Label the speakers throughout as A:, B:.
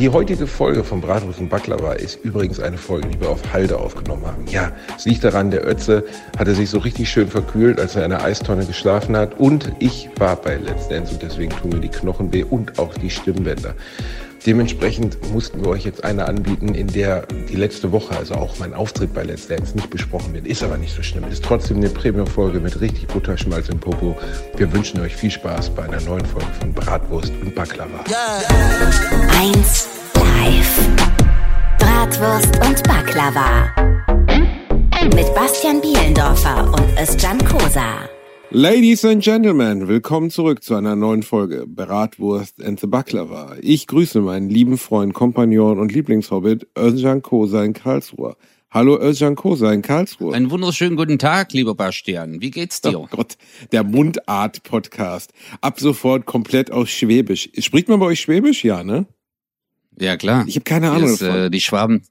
A: Die heutige Folge von Bratwurst und Baklava ist übrigens eine Folge, die wir auf Halde aufgenommen haben. Ja, es liegt daran, der Ötze hatte sich so richtig schön verkühlt, als er in einer Eistonne geschlafen hat. Und ich war bei Let's Dance und deswegen tun mir die Knochen weh und auch die Stimmbänder. Dementsprechend mussten wir euch jetzt eine anbieten, in der die letzte Woche, also auch mein Auftritt bei Let's Dance, nicht besprochen wird. Ist aber nicht so schlimm. Ist trotzdem eine Premium-Folge mit richtig Butterschmalz im Popo. Wir wünschen euch viel Spaß bei einer neuen Folge von Bratwurst und Baklava.
B: Eins live. Bratwurst und Baklava. Mit Bastian Bielendorfer und Özcan Kosa.
A: Ladies and Gentlemen, willkommen zurück zu einer neuen Folge Bratwurst and the Baklava. Ich grüße meinen lieben Freund, Kompagnon und Lieblingshobbit Özcan Kosa in Karlsruhe. Hallo Özcan Kosa in Karlsruhe.
C: Einen wunderschönen guten Tag, lieber Bastian. Wie geht's dir?
A: Oh Gott, der Mundart-Podcast. Ab sofort komplett aus Schwäbisch. Spricht man bei euch Schwäbisch? Ja, ne?
C: Ja, klar.
A: Ich habe keine Ahnung
C: ist, äh, die Schwaben.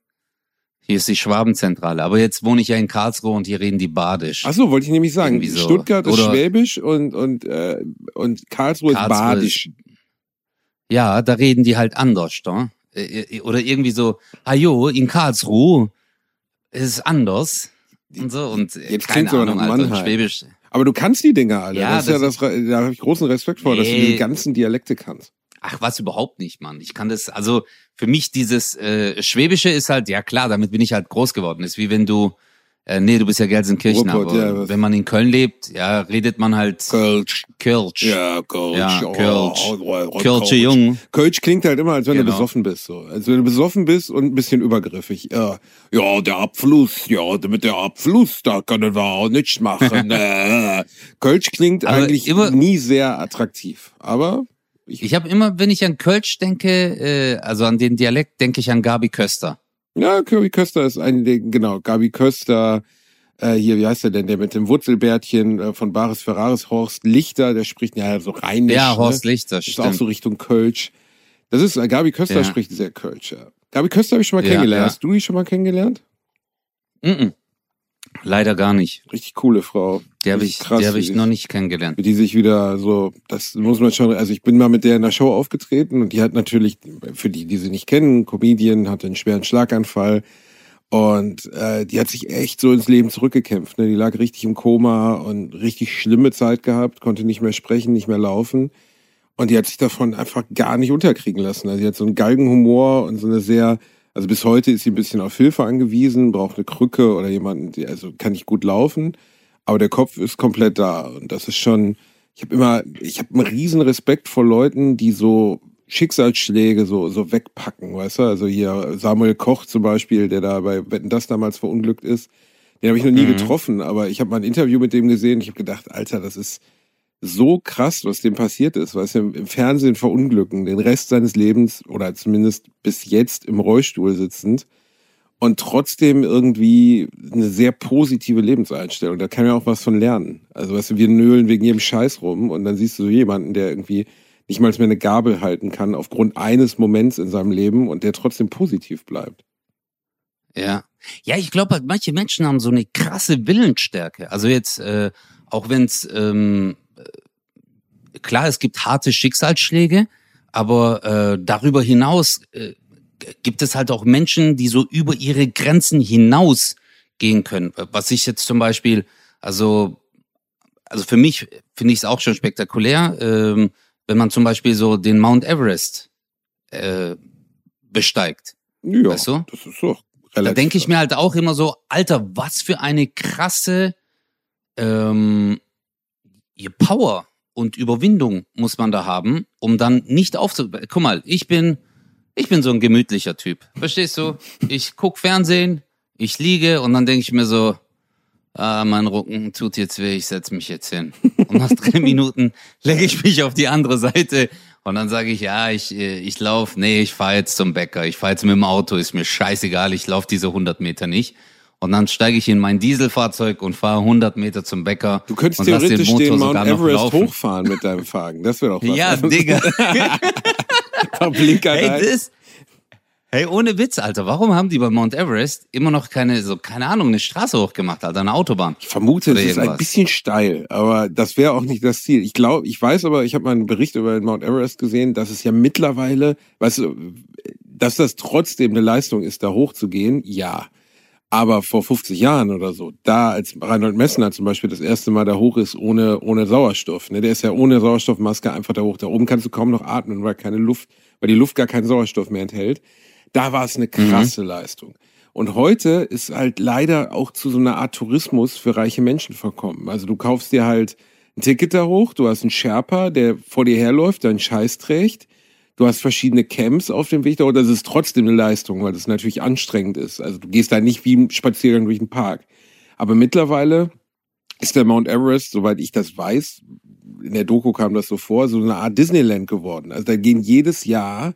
C: Hier ist die Schwabenzentrale. Aber jetzt wohne ich ja in Karlsruhe und hier reden die Badisch.
A: Ach so, wollte ich nämlich sagen.
C: so.
A: Stuttgart ist
C: Oder-
A: Schwäbisch und, und, äh, und Karlsruhe, ist
C: Karlsruhe
A: Badisch.
C: Ja, da reden die halt anders, da. Äh, Oder irgendwie so, ajo, in Karlsruhe ist es anders. Und so. Und äh,
A: Jetzt
C: keine Ahnung, Alter,
A: Mannheim.
C: Schwäbisch.
A: Aber du kannst die Dinger alle.
C: Ja,
A: das ist ja
C: das
A: das, da habe ich großen Respekt vor, dass du
C: Nee.
A: die ganzen Dialekte kannst.
C: Ach, was überhaupt nicht, Mann. Ich kann das, also für mich dieses äh, Schwäbische ist halt, ja klar, damit bin ich halt groß geworden. Ist wie wenn du, äh, nee, du bist ja Gelsenkirchen,
A: Ruhrpott,
C: aber
A: ja,
C: wenn man in Köln lebt, ja, redet man halt
A: Kölsch.
C: Kölsch.
A: Ja, Kölsch.
C: Ja,
A: Oh,
C: Kölsch.
A: oh, oh, oh,
C: Kölsche Jung.
A: Kölsch klingt halt immer, als wenn du
C: Genau.
A: besoffen bist. So. Als wenn du besoffen bist und ein bisschen übergriffig. Ja, ja der Abfluss, ja, mit der Abfluss, da können wir auch nichts machen. äh. Kölsch klingt
C: Aber
A: eigentlich
C: immer-
A: nie sehr attraktiv. Aber
C: Ich habe immer, wenn ich an Kölsch denke, äh, also an den Dialekt, denke ich an Gabi Köster.
A: Ja, Gabi Köster ist ein, Ding, genau, Gabi Köster, äh, hier, wie heißt der denn, der mit dem Wurzelbärtchen äh, von Baris Ferraris, Horst Lichter, der spricht ja so rheinisch.
C: ja, Horst
A: ne?
C: Lichter,
A: Ist auch so Richtung Kölsch. Das ist, äh, Gabi Köster
C: Ja.
A: spricht sehr Kölsch, ja. Gabi Köster habe ich schon mal
C: Ja,
A: kennengelernt.
C: ja.
A: Hast du die schon mal kennengelernt?
C: Mm -mm. Leider gar nicht.
A: Richtig coole Frau.
C: Die habe ich,
A: krass,
C: die
A: wie
C: ich noch nicht kennengelernt.
A: Die sich wieder so, das muss man schon, also ich bin mal mit der in der Show aufgetreten und die hat natürlich, für die, die sie nicht kennen, Comedian, hatte einen schweren Schlaganfall und äh, die hat sich echt so ins Leben zurückgekämpft. Ne? Die lag richtig im Koma und richtig schlimme Zeit gehabt, konnte nicht mehr sprechen, nicht mehr laufen und die hat sich davon einfach gar nicht unterkriegen lassen. Also die hat so einen Galgenhumor und so eine sehr, also bis heute ist sie ein bisschen auf Hilfe angewiesen, braucht eine Krücke oder jemanden, die, also kann nicht gut laufen aber der Kopf ist komplett da und das ist schon ich habe immer ich habe einen riesen Respekt vor Leuten die so Schicksalsschläge so so wegpacken weißt du also hier Samuel Koch zum Beispiel der da bei Wetten das damals verunglückt ist den habe ich noch nie
C: Mhm.
A: getroffen aber ich habe mal ein Interview mit dem gesehen ich habe gedacht Alter das ist so krass was dem passiert ist weißt du im, Fernsehen verunglücken den Rest seines Lebens oder zumindest bis jetzt im Rollstuhl sitzend und trotzdem irgendwie eine sehr positive Lebenseinstellung. Da kann man auch was von lernen. Also weißt du, wir nölen wegen jedem Scheiß rum und dann siehst du so jemanden, der irgendwie nicht mal mehr eine Gabel halten kann aufgrund eines Moments in seinem Leben und der trotzdem positiv bleibt.
C: Ja. Ja, ich glaube halt, manche Menschen haben so eine krasse Willensstärke. Also jetzt, äh, auch wenn es, ähm, äh, klar, es gibt harte Schicksalsschläge, aber äh, darüber hinaus äh, gibt es halt auch Menschen, die so über ihre Grenzen hinaus gehen können. Was ich jetzt zum Beispiel, also, also für mich finde ich es auch schon spektakulär, ähm, wenn man zum Beispiel so den Mount Everest äh, besteigt.
A: Ja,
C: Weißt du?
A: das ist
C: Da
A: relativ.
C: denke ich mir halt auch immer so, Alter, was für eine krasse ähm, ihr Power und Überwindung muss man da haben, um dann nicht aufzu... Guck mal, ich bin, ich bin so ein gemütlicher Typ. Verstehst du? Ich guck Fernsehen, ich liege und dann denke ich mir so, ah, mein Rücken tut jetzt weh, ich setz mich jetzt hin. Und nach drei Minuten lege ich mich auf die andere Seite und dann sage ich, ja, ich, äh, ich lauf, nee, ich fahre jetzt zum Bäcker, ich fahre jetzt mit dem Auto, ist mir scheißegal, ich lauf diese 100 Meter nicht. Und dann steige ich in mein Dieselfahrzeug und fahre 100 Meter zum Bäcker.
A: du könntest theoretisch den, Mount
C: sogar noch
A: Everest hochfahren mit deinem Fahren. Das wäre doch was.
C: Ja, Digga.
A: Blinker
C: Hey, das, hey, ohne Witz, Alter. Warum haben die bei Mount Everest immer noch keine, so, keine Ahnung, eine Straße hochgemacht, Alter, eine Autobahn?
A: Ich vermute, es ist ein bisschen steil, aber das wäre auch nicht das Ziel. Ich glaube, ich weiß aber, ich habe mal einen Bericht über den Mount Everest gesehen, dass es ja mittlerweile, weißt du, Dass das trotzdem eine Leistung ist, da hochzugehen, ja. Aber vor 50 Jahren oder so, da als Reinhold Messner zum Beispiel das erste Mal da hoch ist ohne, ohne Sauerstoff, ne, der ist ja ohne Sauerstoffmaske einfach da hoch. Da oben kannst du kaum noch atmen, weil keine Luft, weil die Luft gar keinen Sauerstoff mehr enthält. Da war es eine krasse mhm. Leistung. Und heute ist halt leider auch zu so einer Art Tourismus für reiche Menschen verkommen. Also du kaufst dir halt ein Ticket da hoch, du hast einen Sherpa, der vor dir herläuft, deinen Scheiß trägt Du hast verschiedene Camps auf dem Weg da, oder es ist trotzdem eine Leistung, weil das natürlich anstrengend ist. Also du gehst da nicht wie ein Spaziergang durch den Park. Aber mittlerweile ist der Mount Everest, soweit ich das weiß, in der Doku kam das so vor, so eine Art Disneyland geworden. Also da gehen jedes Jahr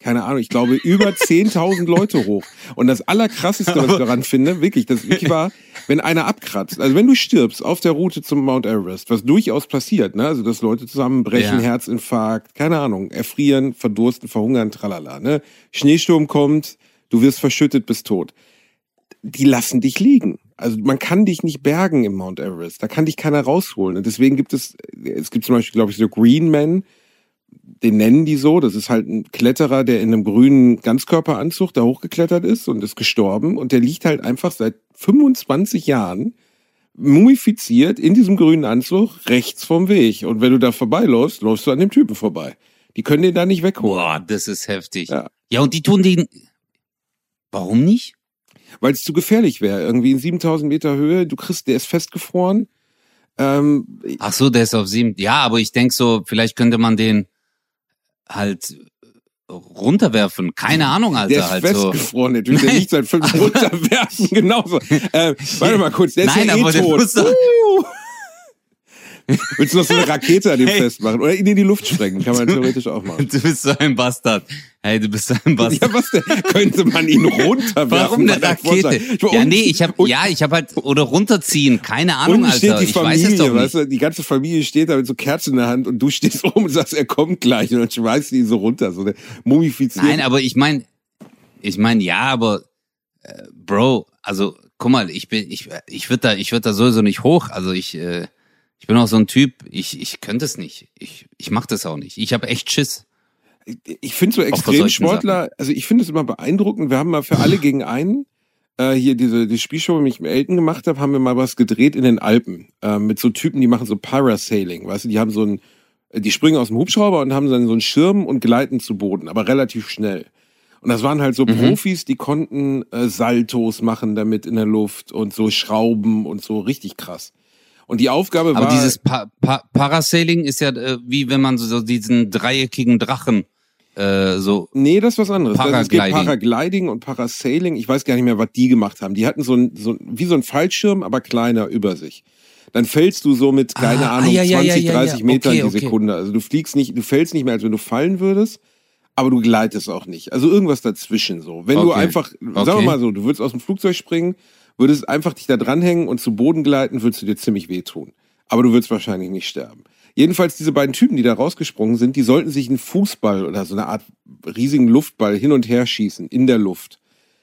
A: keine Ahnung, ich glaube, über 10.000 Leute hoch. Und das Allerkrasseste, was ich daran finde, wirklich, das wirklich war, wenn einer abkratzt. Also wenn du stirbst auf der Route zum Mount Everest, was durchaus passiert, ne? Also dass Leute zusammenbrechen, ja. Herzinfarkt, keine Ahnung, erfrieren, verdursten, verhungern, tralala, ne? Schneesturm kommt, du wirst verschüttet, bist tot. Die lassen dich liegen. Also man kann dich nicht bergen im Mount Everest. Da kann dich keiner rausholen. Und deswegen gibt es, es gibt zum Beispiel, glaube ich, so Green Men, den nennen die so. Das ist halt ein Kletterer, der in einem grünen Ganzkörperanzug da hochgeklettert ist und ist gestorben. Und der liegt halt einfach seit 25 Jahren mumifiziert in diesem grünen Anzug rechts vom Weg. Und wenn du da vorbeiläufst, läufst du an dem Typen vorbei. Die können den da nicht wegholen.
C: Boah, das ist heftig. Ja, ja und die tun den. Warum nicht?
A: Weil es zu gefährlich wäre. Irgendwie in 7000 Meter Höhe, du kriegst, der ist festgefroren.
C: Ähm, Ach so, der ist auf sieben. Ja, aber ich denk so, vielleicht könnte man den halt runterwerfen. Keine Ahnung, Alter.
A: Der ist
C: halt
A: festgefroren, so. der der liegt seit fünf runterwerfen, genauso. Äh, warte mal kurz, der ist Nein, ja eh tot. Uh. Willst du noch so eine Rakete an dem hey. festmachen? Oder ihn in die Luft sprengen? Kann man theoretisch auch machen.
C: Du bist so ein Bastard. Hey, du bist so ein Bastard.
A: Ja, was denn? Könnte man ihn runterwerfen?
C: Warum eine Rakete? Ja, nee, ich hab, ja, ich hab halt, oder runterziehen. Keine Ahnung,
A: Alter. steht die
C: ich
A: Familie, weiß es doch weißt du, die ganze Familie steht da mit so Kerzen in der Hand und du stehst oben und sagst, er kommt gleich und dann schmeißt du ihn so runter, so mumifiziert.
C: Nein, aber ich mein, ich mein, ja, aber, äh, Bro, also, guck mal, ich bin, ich, ich würde da, ich würde da sowieso nicht hoch, also ich, äh, ich bin auch so ein Typ, ich, ich könnte es nicht. Ich, ich mach das auch nicht. Ich habe echt Schiss.
A: Ich finde so Extremsportler, also ich finde es immer beeindruckend. Wir haben mal für alle gegen einen äh, hier diese die Spielshow, die ich mit Elton gemacht habe, haben wir mal was gedreht in den Alpen äh, mit so Typen, die machen so Parasailing, weißt du, die haben so ein, die springen aus dem Hubschrauber und haben dann so einen Schirm und gleiten zu Boden, aber relativ schnell. Und das waren halt so mhm. Profis, die konnten äh, Saltos machen damit in der Luft und so Schrauben und so richtig krass. Und die Aufgabe
C: war.
A: Aber
C: dieses pa pa Parasailing ist ja äh, wie wenn man so, diesen dreieckigen Drachen äh, so.
A: Nee, das ist was anderes. Paragliding. Also es geht Paragliding und Parasailing. Ich weiß gar nicht mehr, was die gemacht haben. Die hatten so ein, so wie so ein Fallschirm, aber kleiner über sich. Dann fällst du so mit, keine ah, Ahnung, ja, 20, ja, ja, 30 Metern okay, die Sekunde. Also du fliegst nicht, du fällst nicht mehr, als wenn du fallen würdest, aber du gleitest auch nicht. Also irgendwas dazwischen so. Wenn okay. du einfach, okay. sagen wir mal so, du würdest aus dem Flugzeug springen, Würdest einfach dich da dranhängen und zu Boden gleiten, würdest du dir ziemlich wehtun. Aber du würdest wahrscheinlich nicht sterben. Jedenfalls diese beiden Typen, die da rausgesprungen sind, die sollten sich einen Fußball oder so eine Art riesigen Luftball hin und her schießen in der Luft.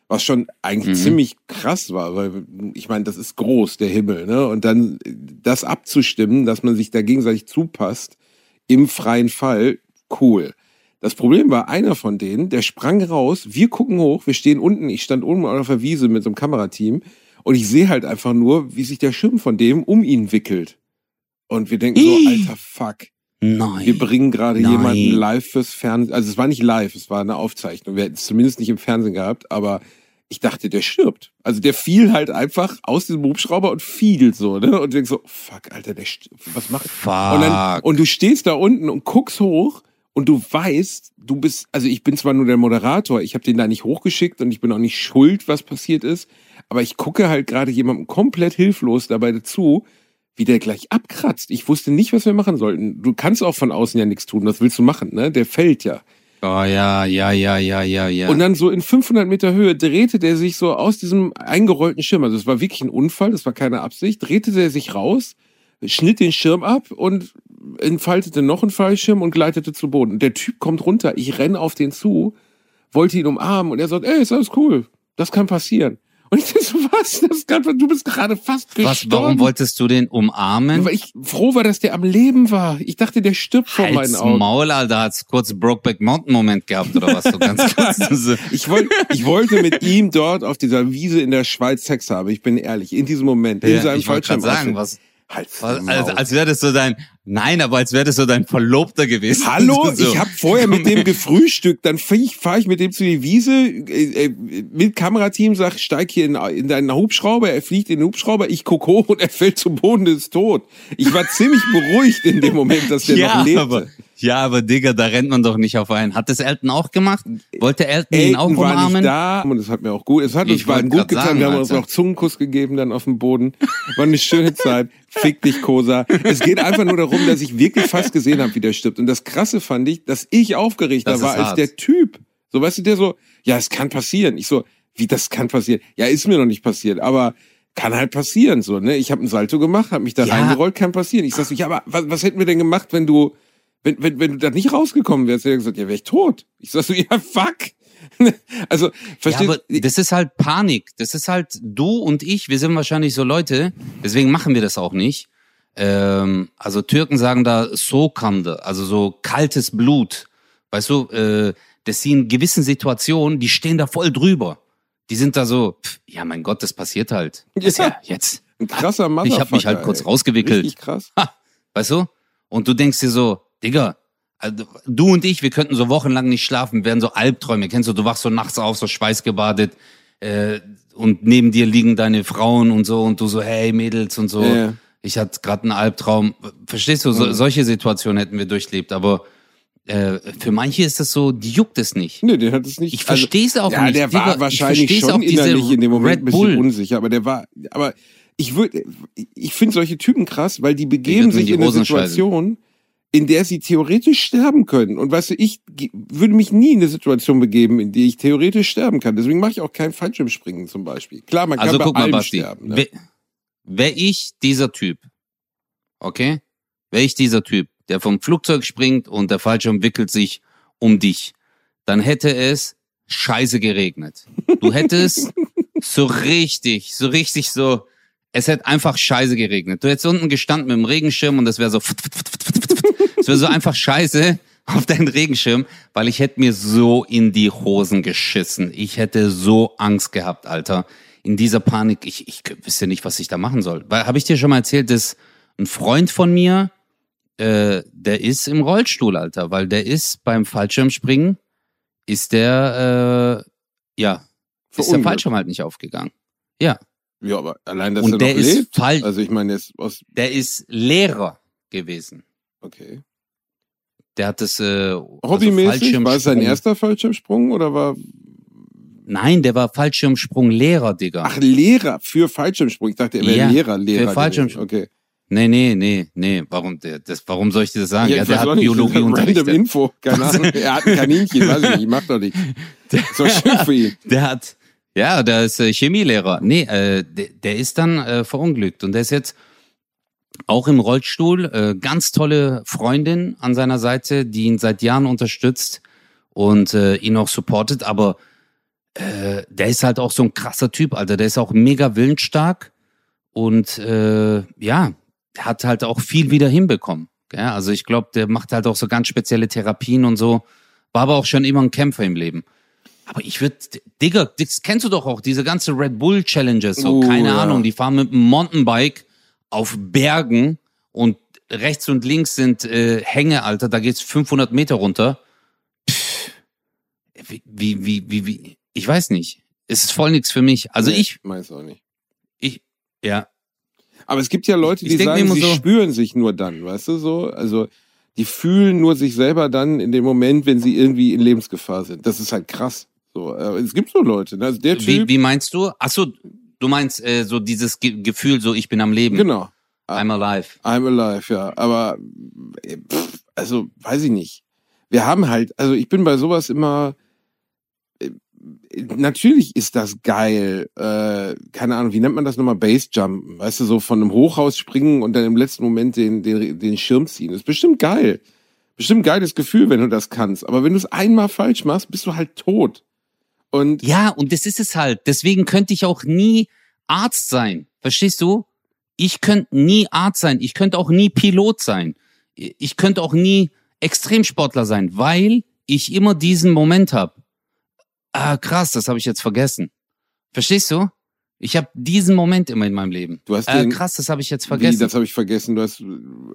A: Was schon eigentlich mhm. ziemlich krass war, weil ich meine, das ist groß, der Himmel, ne? Und dann das abzustimmen, dass man sich da gegenseitig zupasst, im freien Fall, cool. Das Problem war, einer von denen, der sprang raus, wir gucken hoch, wir stehen unten, ich stand oben auf der Wiese mit so einem Kamerateam und ich sehe halt einfach nur, wie sich der Schirm von dem um ihn wickelt. Und wir denken so, alter Fuck.
C: Nein.
A: Wir bringen gerade jemanden live fürs Fernsehen. Also es war nicht live, es war eine Aufzeichnung. Wir hätten es zumindest nicht im Fernsehen gehabt, aber ich dachte, der stirbt. Also der fiel halt einfach aus diesem Hubschrauber und fiel so, ne? Und denkst so, fuck, Alter, der was macht?
C: Fuck. Und, dann,
A: und du stehst da unten und guckst hoch und du weißt, du bist, also ich bin zwar nur der Moderator, ich habe den da nicht hochgeschickt und ich bin auch nicht schuld, was passiert ist, aber ich gucke halt gerade jemandem komplett hilflos dabei dazu, wie der gleich abkratzt. Ich wusste nicht, was wir machen sollten. Du kannst auch von außen ja nichts tun. Was willst du machen, ne? Der fällt ja.
C: Oh ja, ja, ja, ja, ja, ja.
A: Und dann so in 500 Meter Höhe drehte der sich so aus diesem eingerollten Schirm. Also es war wirklich ein Unfall, das war keine Absicht. Drehte der sich raus, schnitt den Schirm ab und entfaltete noch einen Fallschirm und gleitete zu Boden. Der Typ kommt runter, ich renn auf den zu, wollte ihn umarmen und er sagt, ey, ist alles cool, das kann passieren. Und ich dachte so, was? Das ist grad, du bist gerade fast gestorben.
C: Was, warum wolltest du den umarmen?
A: Weil ich froh war, dass der am Leben war. Ich dachte, der stirbt vor meinen
C: Halt's
A: Augen.
C: Maul, Alter, hat's kurz Brokeback Mountain Moment gehabt oder was? So ganz kurz. So.
A: Ich wollte, ich wollte mit ihm dort auf dieser Wiese in der Schweiz Sex haben. Ich bin ehrlich, in diesem Moment, in
C: Ja,
A: seinem
C: ich wollte gerade sagen, was,
A: Halt's
C: was
A: Maul.
C: als, als wäre das so dein, nein, aber als wäre das so dein Verlobter gewesen.
A: Hallo,
C: so.
A: ich habe vorher mit dem gefrühstückt, dann fahre ich, fahr ich mit dem zu die Wiese, äh, äh, mit Kamerateam, sag, steig hier in, in deinen Hubschrauber, er fliegt in den Hubschrauber, ich guck hoch und er fällt zu Boden, ist tot. Ich war ziemlich beruhigt in dem Moment, dass der
C: ja,
A: noch lebte.
C: aber, ja, aber Digga, da rennt man doch nicht auf einen. Hat das Elton auch gemacht? Wollte Elton ihn auch
A: Elton war
C: umarmen?
A: nicht da und es hat mir auch gut, es hat uns
C: Ich
A: beiden gut getan.
C: sagen,
A: wir haben uns noch Zungenkuss gegeben dann auf dem Boden. War eine schöne Zeit. Fick dich, Kosa. Es geht einfach nur darum, dass ich wirklich fast gesehen habe, wie der stirbt. Und das Krasse fand ich, dass ich aufgeregter
C: Das
A: war als
C: hart.
A: der Typ. So, weißt du, der so, ja, es kann passieren. Ich so, wie das kann passieren? Ja, ist mir noch nicht passiert, aber kann halt passieren, so, ne? Ich habe ein Salto gemacht, habe mich da
C: Ja.
A: reingerollt, kann passieren. Ich sag so, ja, aber was, was hätten wir denn gemacht, wenn du, wenn, wenn, wenn du da nicht rausgekommen wärst? Er hat gesagt, ja, wäre ich tot. Ich sag so, ja, fuck. Also,
C: Ja,
A: verstehst
C: aber das ist halt Panik. Das ist halt du und ich. Wir sind wahrscheinlich so Leute. Deswegen machen wir das auch nicht. Ähm, also Türken sagen da Sokande, also so kaltes Blut. Weißt du, äh, dass sie in gewissen Situationen, die stehen da voll drüber. Die sind da so, pff, ja mein Gott, das passiert halt.
A: Ja.
C: Ist ja jetzt.
A: Ein krasser Mann.
C: Ich hab mich halt kurz rausgewickelt.
A: Richtig krass.
C: Ha, weißt du? Und du denkst dir so, Digga, also du und ich, wir könnten so wochenlang nicht schlafen, wären so Albträume. Kennst du, du wachst so nachts auf, so schweißgebadet äh, und neben dir liegen deine Frauen und so und du so, hey Mädels und so.
A: Ja, ja.
C: Ich hatte gerade einen Albtraum. Verstehst du, so, solche Situationen hätten wir durchlebt, aber äh, für manche ist das so, die juckt es nicht.
A: Nee, der hat es nicht.
C: Ich versteh's auch
A: ja,
C: nicht,
A: der
C: Digga.
A: war
C: Ich
A: wahrscheinlich schon innerlich in dem Moment ein bisschen unsicher, aber der war, aber ich würde, ich finde solche Typen krass, weil die begeben
C: würden
A: sich
C: die
A: in eine. Situation, in der sie theoretisch sterben können. Und weißt du, ich würde mich nie in eine Situation begeben, in die ich theoretisch sterben kann. Deswegen mache ich auch kein Fallschirmspringen zum Beispiel. Klar, man kann
C: Also
A: bei
C: mal,
A: allem
C: Basti,
A: sterben. Ne?
C: wär, wär ich dieser Typ, okay? Wär ich dieser Typ, der vom Flugzeug springt und der Fallschirm wickelt sich um dich, dann hätte es scheiße geregnet. Du hättest so richtig, so richtig so, es hätte einfach scheiße geregnet. Du hättest unten gestanden mit dem Regenschirm und es wäre so, es wäre so einfach scheiße auf deinen Regenschirm, weil ich hätte mir so in die Hosen geschissen. Ich hätte so Angst gehabt, Alter. In dieser Panik, ich, ich wüsste nicht, was ich da machen soll. Weil, habe ich dir schon mal erzählt, dass ein Freund von mir, äh, der ist im Rollstuhl, Alter, weil der ist beim Fallschirmspringen, ist der, äh, ja, ist der. Fallschirm halt nicht aufgegangen. Ja,
A: Ja, aber allein, dass
C: Und
A: er
C: der
A: noch
C: ist
A: lebt.
C: Fall-
A: Also ich meine, er ist aus,
C: der ist Lehrer gewesen.
A: okay.
C: Der hat das, äh, also
A: Hobbymäßig, war es sein erster Fallschirmsprung oder war,
C: Nein, der war Fallschirmsprung-Lehrer, Digga.
A: ach, Lehrer für Fallschirmsprung. Ich dachte, er wäre
C: Ja,
A: Lehrer, Lehrer.
C: für Fallschirmsprung.
A: Okay.
C: Nee, nee, nee, nee. Warum, der, das, warum soll ich dir das sagen? Ja,
A: ich
C: der hat Biologie
A: Random
C: unterrichtet.
A: Info, keine Ahnung. Er hat ein Kaninchen, weiß ich nicht, ich mach doch nicht. Ist doch schön für ihn.
C: Der hat, ja, der ist äh, Chemielehrer. Nee, äh, der, der ist dann äh, verunglückt und der ist jetzt auch im Rollstuhl. Äh, ganz tolle Freundin an seiner Seite, die ihn seit Jahren unterstützt und äh, ihn auch supportet. Aber äh, der ist halt auch so ein krasser Typ, Alter. Der ist auch mega willensstark und äh, ja, der hat halt auch viel wieder hinbekommen. Gell? Also ich glaube, der macht halt auch so ganz spezielle Therapien und so. War aber auch schon immer ein Kämpfer im Leben. Aber ich würde, Digga, das kennst du doch auch, diese ganze Red Bull Challenges, so,
A: Oh,
C: keine
A: ja.
C: Ahnung, die fahren mit einem Mountainbike auf Bergen und rechts und links sind äh, Hänge, Alter, da geht's 500 Meter runter. Pff, wie, wie, wie, wie, wie, ich weiß nicht. Es ist voll nix für mich. Also
A: Nee,
C: ich,
A: Weiß auch nicht.
C: ich, ja,
A: Aber es gibt ja Leute, die sagen, sie
C: so-
A: spüren sich nur dann, weißt du so? Also, die fühlen nur sich selber dann in dem Moment, wenn sie irgendwie in Lebensgefahr sind. Das ist halt krass. So, äh, es gibt so Leute, ne? Also der
C: wie,
A: Typ,
C: wie meinst du? Ach so, du meinst äh, so dieses Ge Gefühl, so ich bin am Leben.
A: genau.
C: I'm alive.
A: I'm alive, ja. Aber äh, pff, also weiß ich nicht. Wir haben halt, also ich bin bei sowas immer. äh, Natürlich ist das geil. Äh, keine Ahnung, wie nennt man das nochmal? Basejumpen. Weißt du, so von einem Hochhaus springen und dann im letzten Moment den, den, den Schirm ziehen. Das ist bestimmt geil. Bestimmt geiles Gefühl, wenn du das kannst. Aber wenn du es einmal falsch machst, bist du halt tot. Und
C: Ja, und das ist es halt. Deswegen könnte ich auch nie Arzt sein. Verstehst du? Ich könnte nie Arzt sein. Ich könnte auch nie Pilot sein. Ich könnte auch nie Extremsportler sein, weil ich immer diesen Moment habe. Ah, krass, das habe ich jetzt vergessen. Verstehst du? Ich habe diesen Moment immer in meinem Leben.
A: du hast
C: Äh,
A: den,
C: krass, das habe ich jetzt
A: wie,
C: vergessen.
A: das habe ich vergessen. Du hast äh,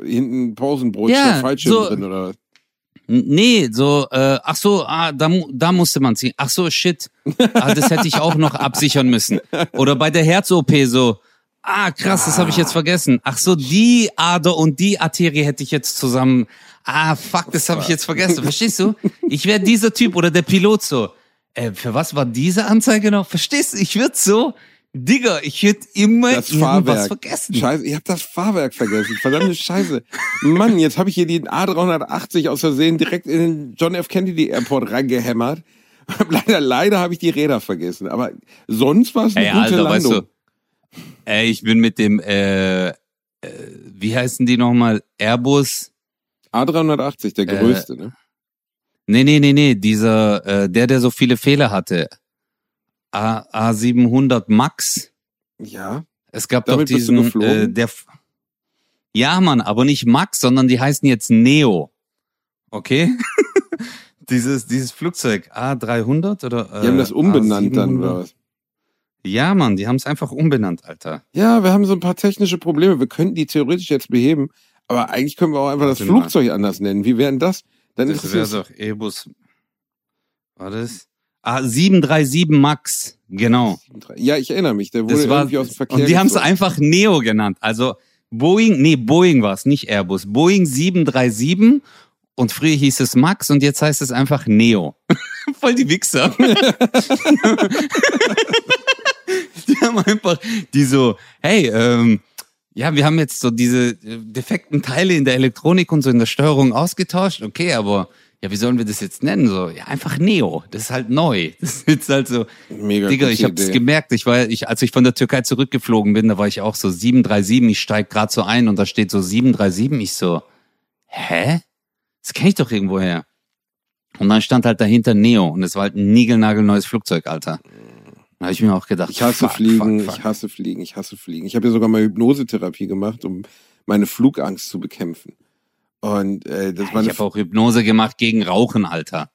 A: hinten Pausenbrot
C: Ja,
A: Fallschirm
C: so-
A: drin oder was?
C: Nee, so, äh, ach so, ah, da, da musste man ziehen. Ach so, shit. Ah, das hätte ich auch noch absichern müssen. Oder bei der Herz-OP so, ah, krass, das habe ich jetzt vergessen. Ach so, die Ader und die Arterie hätte ich jetzt zusammen. Ah, fuck, das habe ich jetzt vergessen. Verstehst du? Ich wäre dieser Typ oder der Pilot so. Äh, für was war diese Anzeige noch? Verstehst du? Ich würde so, Digga, ich würde immer
A: Das
C: irgendwas
A: Fahrwerk.
C: vergessen.
A: Scheiße, ich habe das Fahrwerk vergessen. Verdammte Scheiße. Mann, jetzt habe ich hier den A380 aus Versehen direkt in den John F. Kennedy Airport reingehämmert. leider, leider habe ich die Räder vergessen. Aber sonst war es eine
C: Ey,
A: gute
C: Alter, weißt
A: Landung.
C: du, ey, ich bin mit dem, äh, äh, wie heißen die nochmal? Airbus?
A: A380, der
C: Äh,
A: größte, ne?
C: Nee, nee, nee, nee, dieser, äh, der, der so viele Fehler hatte. A, A700 Max.
A: Ja.
C: Es gab
A: Damit
C: doch diesen, äh, der, ja, Mann, aber nicht Max, sondern die heißen jetzt Neo. Okay? dieses, dieses Flugzeug A300 oder?
A: Die haben
C: äh,
A: das umbenannt dann,
C: A700?
A: oder was?
C: Ja, Mann, die haben es einfach umbenannt, Alter.
A: Ja, wir haben so ein paar technische Probleme. Wir könnten die theoretisch jetzt beheben. Aber eigentlich können wir auch einfach das
C: Warte mal.
A: Flugzeug anders nennen. Wie wäre denn das? Dann
C: Das wäre doch Airbus. War das? Ah, 737 Max, genau.
A: Ja, ich erinnere mich. Der wurde
C: Das war,
A: irgendwie aus dem Verkehr
C: und die haben es einfach Neo genannt. Also Boeing, nee, Boeing war es, nicht Airbus. Boeing 737 und früher hieß es Max und jetzt heißt es einfach Neo. Voll die Wichser. die haben einfach, die so, hey, ähm, ja, wir haben jetzt so diese äh, defekten Teile in der Elektronik und so in der Steuerung ausgetauscht. Okay, aber ja, wie sollen wir das jetzt nennen? So, ja, einfach Neo. Das ist halt neu. Das ist jetzt halt so,
A: Mega
C: Digga, ich hab's
A: Idee.
C: gemerkt. Ich war, ich, als ich von der Türkei zurückgeflogen bin, da war ich auch so 737. Ich steig grad so ein und da steht so 737. Ich so, hä? Das kenne ich doch irgendwo her. Und dann stand halt dahinter Neo und es war halt ein niegelnagelneues Flugzeug, Alter. Da habe ich mir auch gedacht,
A: Ich hasse
C: fuck,
A: Fliegen,
C: fuck, fuck.
A: ich hasse Fliegen, ich hasse Fliegen. Ich habe ja sogar mal Hypnosetherapie gemacht, um meine Flugangst zu bekämpfen. Und äh, das war
C: Ich habe auch Hypnose gemacht gegen Rauchen, Alter.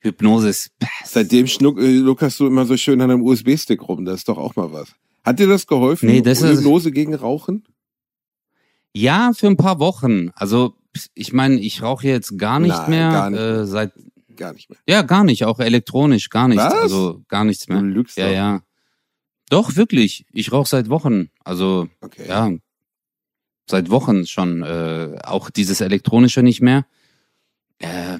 C: Hypnose ist
A: Seitdem schnuck, äh, luckerst du immer so schön an einem USB-Stick rum. Das ist doch auch mal was. Hat dir das geholfen?
C: Nee, das ist-
A: Hypnose gegen Rauchen?
C: Ja, für ein paar Wochen. Also ich meine, ich rauche jetzt gar nicht
A: Nein,
C: mehr
A: gar nicht
C: Äh, seit
A: Gar nicht mehr.
C: ja gar nicht, auch elektronisch gar nichts.
A: Was?
C: Also gar nichts
A: Du
C: mehr.
A: lügst
C: Ja,
A: doch.
C: ja. Doch wirklich. Ich rauche seit Wochen. Also
A: Okay.
C: ja, seit Wochen schon. Äh, auch dieses elektronische nicht mehr. Äh,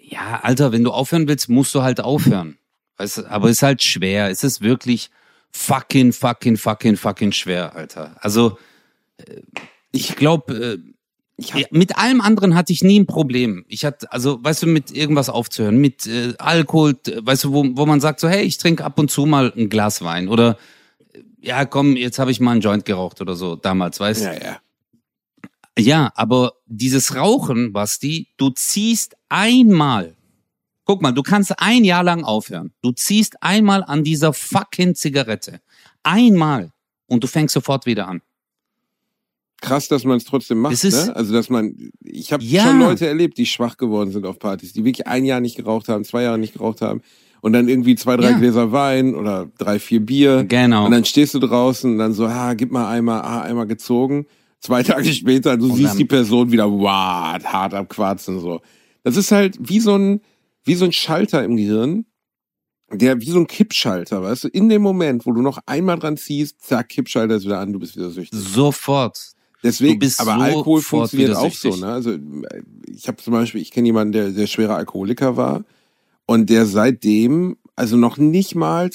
C: ja, Alter, wenn du aufhören willst, musst du halt aufhören. Weißt, aber es ist halt schwer. Es ist wirklich fucking, fucking, fucking, fucking schwer, Alter. Also äh, ich glaube, äh, mit allem anderen hatte ich nie ein Problem. Ich hatte, also, weißt du, mit irgendwas aufzuhören, mit äh, Alkohol, weißt du, wo, wo man sagt so, hey, ich trinke ab und zu mal ein Glas Wein oder äh, ja, komm, jetzt habe ich mal einen Joint geraucht oder so damals, weißt du?
A: ja, ja.
C: Ja, aber dieses Rauchen, Basti, du ziehst einmal. Guck mal, du kannst ein Jahr lang aufhören. Du ziehst einmal an dieser fucking Zigarette. Einmal. Und du fängst sofort wieder an.
A: Krass, dass man es trotzdem macht.
C: Es ist-
A: ne? Also dass man, ich habe
C: Ja.
A: schon Leute erlebt, die schwach geworden sind auf Partys, die wirklich ein Jahr nicht geraucht haben, zwei Jahre nicht geraucht haben und dann irgendwie zwei, drei
C: Ja.
A: Gläser Wein oder drei, vier Bier.
C: Genau.
A: Und dann stehst du draußen und dann so, ah, gib mal einmal, ah, einmal gezogen. Zwei Tage später, du
C: Und
A: siehst die Person wieder, wow, hart am Quarzen so. Das ist halt wie so ein, wie so ein Schalter im Gehirn, der wie so ein Kippschalter, weißt du, in dem Moment, wo du noch einmal dran ziehst, zack, Kippschalter ist wieder an, du bist wieder süchtig.
C: Sofort.
A: Deswegen,
C: Du bist
A: aber
C: sofort
A: Alkohol funktioniert auch
C: süchtig.
A: so, ne? Also ich habe zum Beispiel, ich kenne jemanden, der, der schwerer Alkoholiker war und der seitdem, also noch nicht mal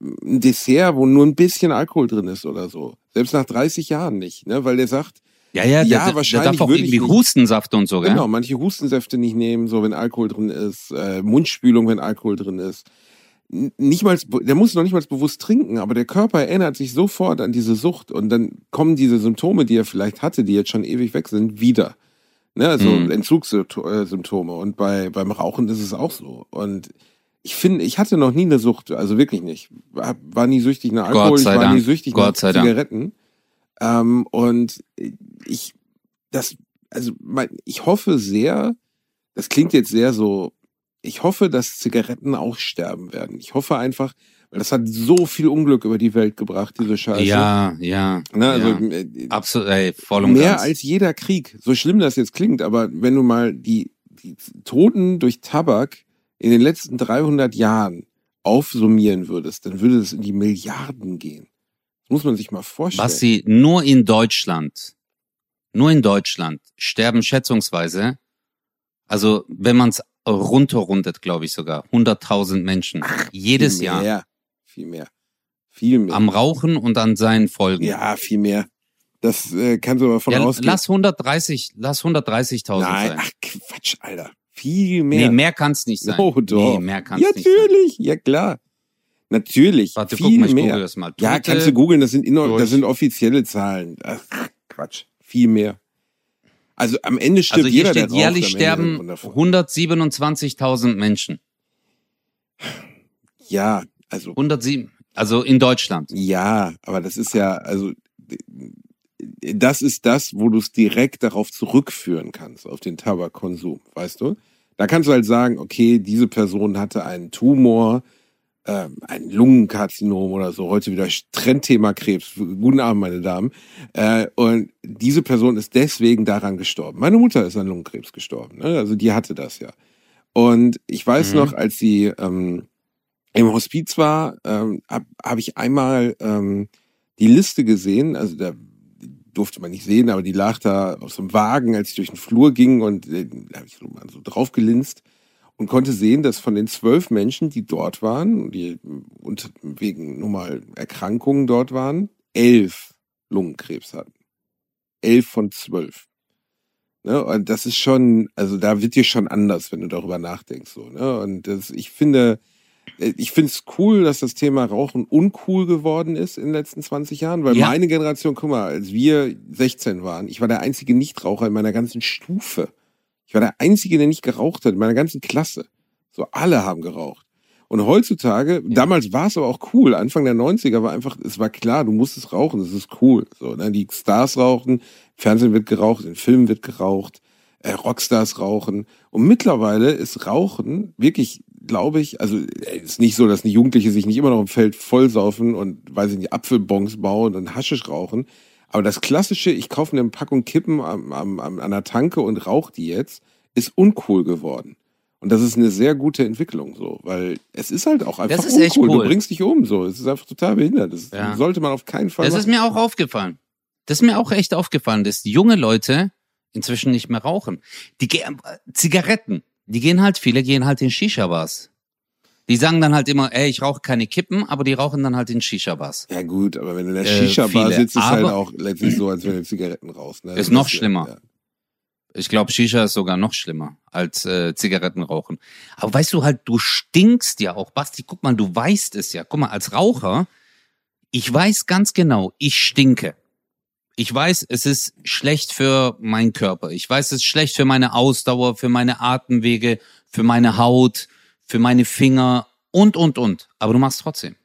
A: ein Dessert, wo nur ein bisschen Alkohol drin ist oder so. Selbst nach 30 Jahren nicht, ne? Weil der sagt,
C: Ja, ja,
A: Ja,
C: der,
A: wahrscheinlich
C: der darf auch irgendwie. Hustensaft und so, gell?
A: genau, manche Hustensäfte nicht nehmen, so wenn Alkohol drin ist, äh, Mundspülung, wenn Alkohol drin ist. Nicht mal, der muss noch nicht mal bewusst trinken, aber der Körper erinnert sich sofort an diese Sucht und dann kommen diese Symptome, die er vielleicht hatte, die jetzt schon ewig weg sind, wieder. Ne, also
C: Mhm.
A: Entzugssymptome. Und bei, beim Rauchen ist es auch so. Und ich finde, ich hatte noch nie eine Sucht, also wirklich nicht. War, nie süchtig nach Alkohol,
C: Gott
A: ich war
C: Dank.
A: nie süchtig
C: Gott
A: nach. Zigaretten. Ähm, und ich, das, also mein, ich hoffe sehr, das klingt jetzt sehr so, ich hoffe, dass Zigaretten auch sterben werden. Ich hoffe einfach, weil das hat so viel Unglück über die Welt gebracht, diese Scheiße.
C: Ja, ja.
A: Ne, also,
C: ja.
A: äh,
C: Absolut, ey, voll und
A: mehr
C: ganz.
A: als jeder Krieg. So schlimm das jetzt klingt, aber wenn du mal die, die Toten durch Tabak in den letzten 300 Jahren aufsummieren würdest, dann würde es in die Milliarden gehen. Das muss man sich mal vorstellen.
C: Basti, nur in Deutschland, nur in Deutschland sterben schätzungsweise, also wenn man es runterrundet, glaube ich sogar, 100.000 Menschen jedes
A: viel
C: Jahr
A: mehr, Viel mehr. Viel mehr.
C: am Rauchen und an seinen Folgen.
A: ja, viel mehr. Das äh, kannst du aber von
C: Ja,
A: ausgehen.
C: lass 130, lass 130.000
A: Nein,
C: sein.
A: ach Quatsch, Alter. Viel
C: Nee,
A: mehr.
C: mehr kann's nicht sein.
A: Oh, doch.
C: Nee, mehr kann's
A: ja,
C: nicht sein.
A: natürlich. Ja, klar. Natürlich.
C: Warte, guck
A: viel
C: mal, ich
A: mehr.
C: google das mal.
A: Ja,
C: Tote-
A: kannst du googeln, das sind, inno, das sind offizielle Zahlen. Ach, Quatsch, viel mehr. Also am Ende stirbt
C: Also hier
A: jeder, der
C: steht, jährlich sterben
A: davon.
C: 127.000 Menschen.
A: Ja, also
C: 107, also in Deutschland.
A: ja, aber das ist ja, also das ist das, wo du es direkt darauf zurückführen kannst, auf den Tabakkonsum, weißt du? Da kannst du halt sagen, okay, diese Person hatte einen Tumor, ähm, ein Lungenkarzinom oder so, heute wieder Trendthema Krebs. Guten Abend, meine Damen. Äh, und diese Person ist deswegen daran gestorben. Meine Mutter ist an Lungenkrebs gestorben. Ne? Also die hatte das ja. Und ich weiß
C: Mhm.
A: noch, als sie ähm, im Hospiz war, ähm, habe hab ich einmal ähm, die Liste gesehen. Also da durfte man nicht sehen, aber die lag da auf so einem Wagen, als ich durch den Flur ging und äh, da habe ich so, drauf gelinst und konnte sehen, dass von den zwölf Menschen, die dort waren, die und wegen nun mal Erkrankungen dort waren, elf Lungenkrebs hatten. Elf von zwölf. Ne? Und das ist schon, also da wird dir schon anders, wenn du darüber nachdenkst. So, ne? Und das, ich finde, ich finde es cool, dass das Thema Rauchen uncool geworden ist in den letzten 20 Jahren, weil
C: Ja.
A: meine Generation, guck mal, als wir 16 waren, ich war der einzige Nichtraucher in meiner ganzen Stufe. Ich war der Einzige, der nicht geraucht hat in meiner ganzen Klasse. So, alle haben geraucht. Und heutzutage, damals war es aber auch cool. Anfang der 90er war einfach, es war klar, du musstest rauchen, das ist cool. So, ne? Die Stars rauchen, Fernsehen wird geraucht, in Filmen wird geraucht, äh, Rockstars rauchen. Und mittlerweile ist Rauchen wirklich, glaube ich, also äh, ist nicht so, dass die Jugendliche sich nicht immer noch im Feld vollsaufen und, weiß ich nicht, Apfelbons bauen und Haschisch rauchen. Aber das klassische, ich kaufe eine Packung Kippen am, am, am, an der Tanke und rauche die jetzt, ist uncool geworden. Und das ist eine sehr gute Entwicklung so, weil es ist halt auch einfach
C: ist echt
A: uncool.
C: cool.
A: Du bringst dich um so. Es ist einfach total behindert. Das
C: Ja.
A: sollte man auf keinen Fall
C: Das ist
A: machen.
C: mir auch aufgefallen. Das ist mir auch echt aufgefallen, dass junge Leute inzwischen nicht mehr rauchen. Die äh, Zigaretten, die gehen halt, viele gehen halt in Shisha-Bars. Die sagen dann halt immer, ey, ich rauche keine Kippen, aber die rauchen dann halt in Shisha-Bars.
A: Ja gut, aber wenn du in der
C: Äh,
A: Shisha-Bar sitzt, ist halt auch letztlich so, als wenn du Zigaretten rauchst. Ne?
C: Ist noch
A: ja-
C: schlimmer.
A: Ja.
C: Ich glaube, Shisha ist sogar noch schlimmer als äh, Zigaretten rauchen. Aber weißt du halt, du stinkst ja auch. Basti, guck mal, du weißt es ja. Guck mal, als Raucher, ich weiß ganz genau, ich stinke. Ich weiß, es ist schlecht für meinen Körper. Ich weiß, es ist schlecht für meine Ausdauer, für meine Atemwege, für meine Haut, für meine Finger und, und, und. Aber du machst trotzdem.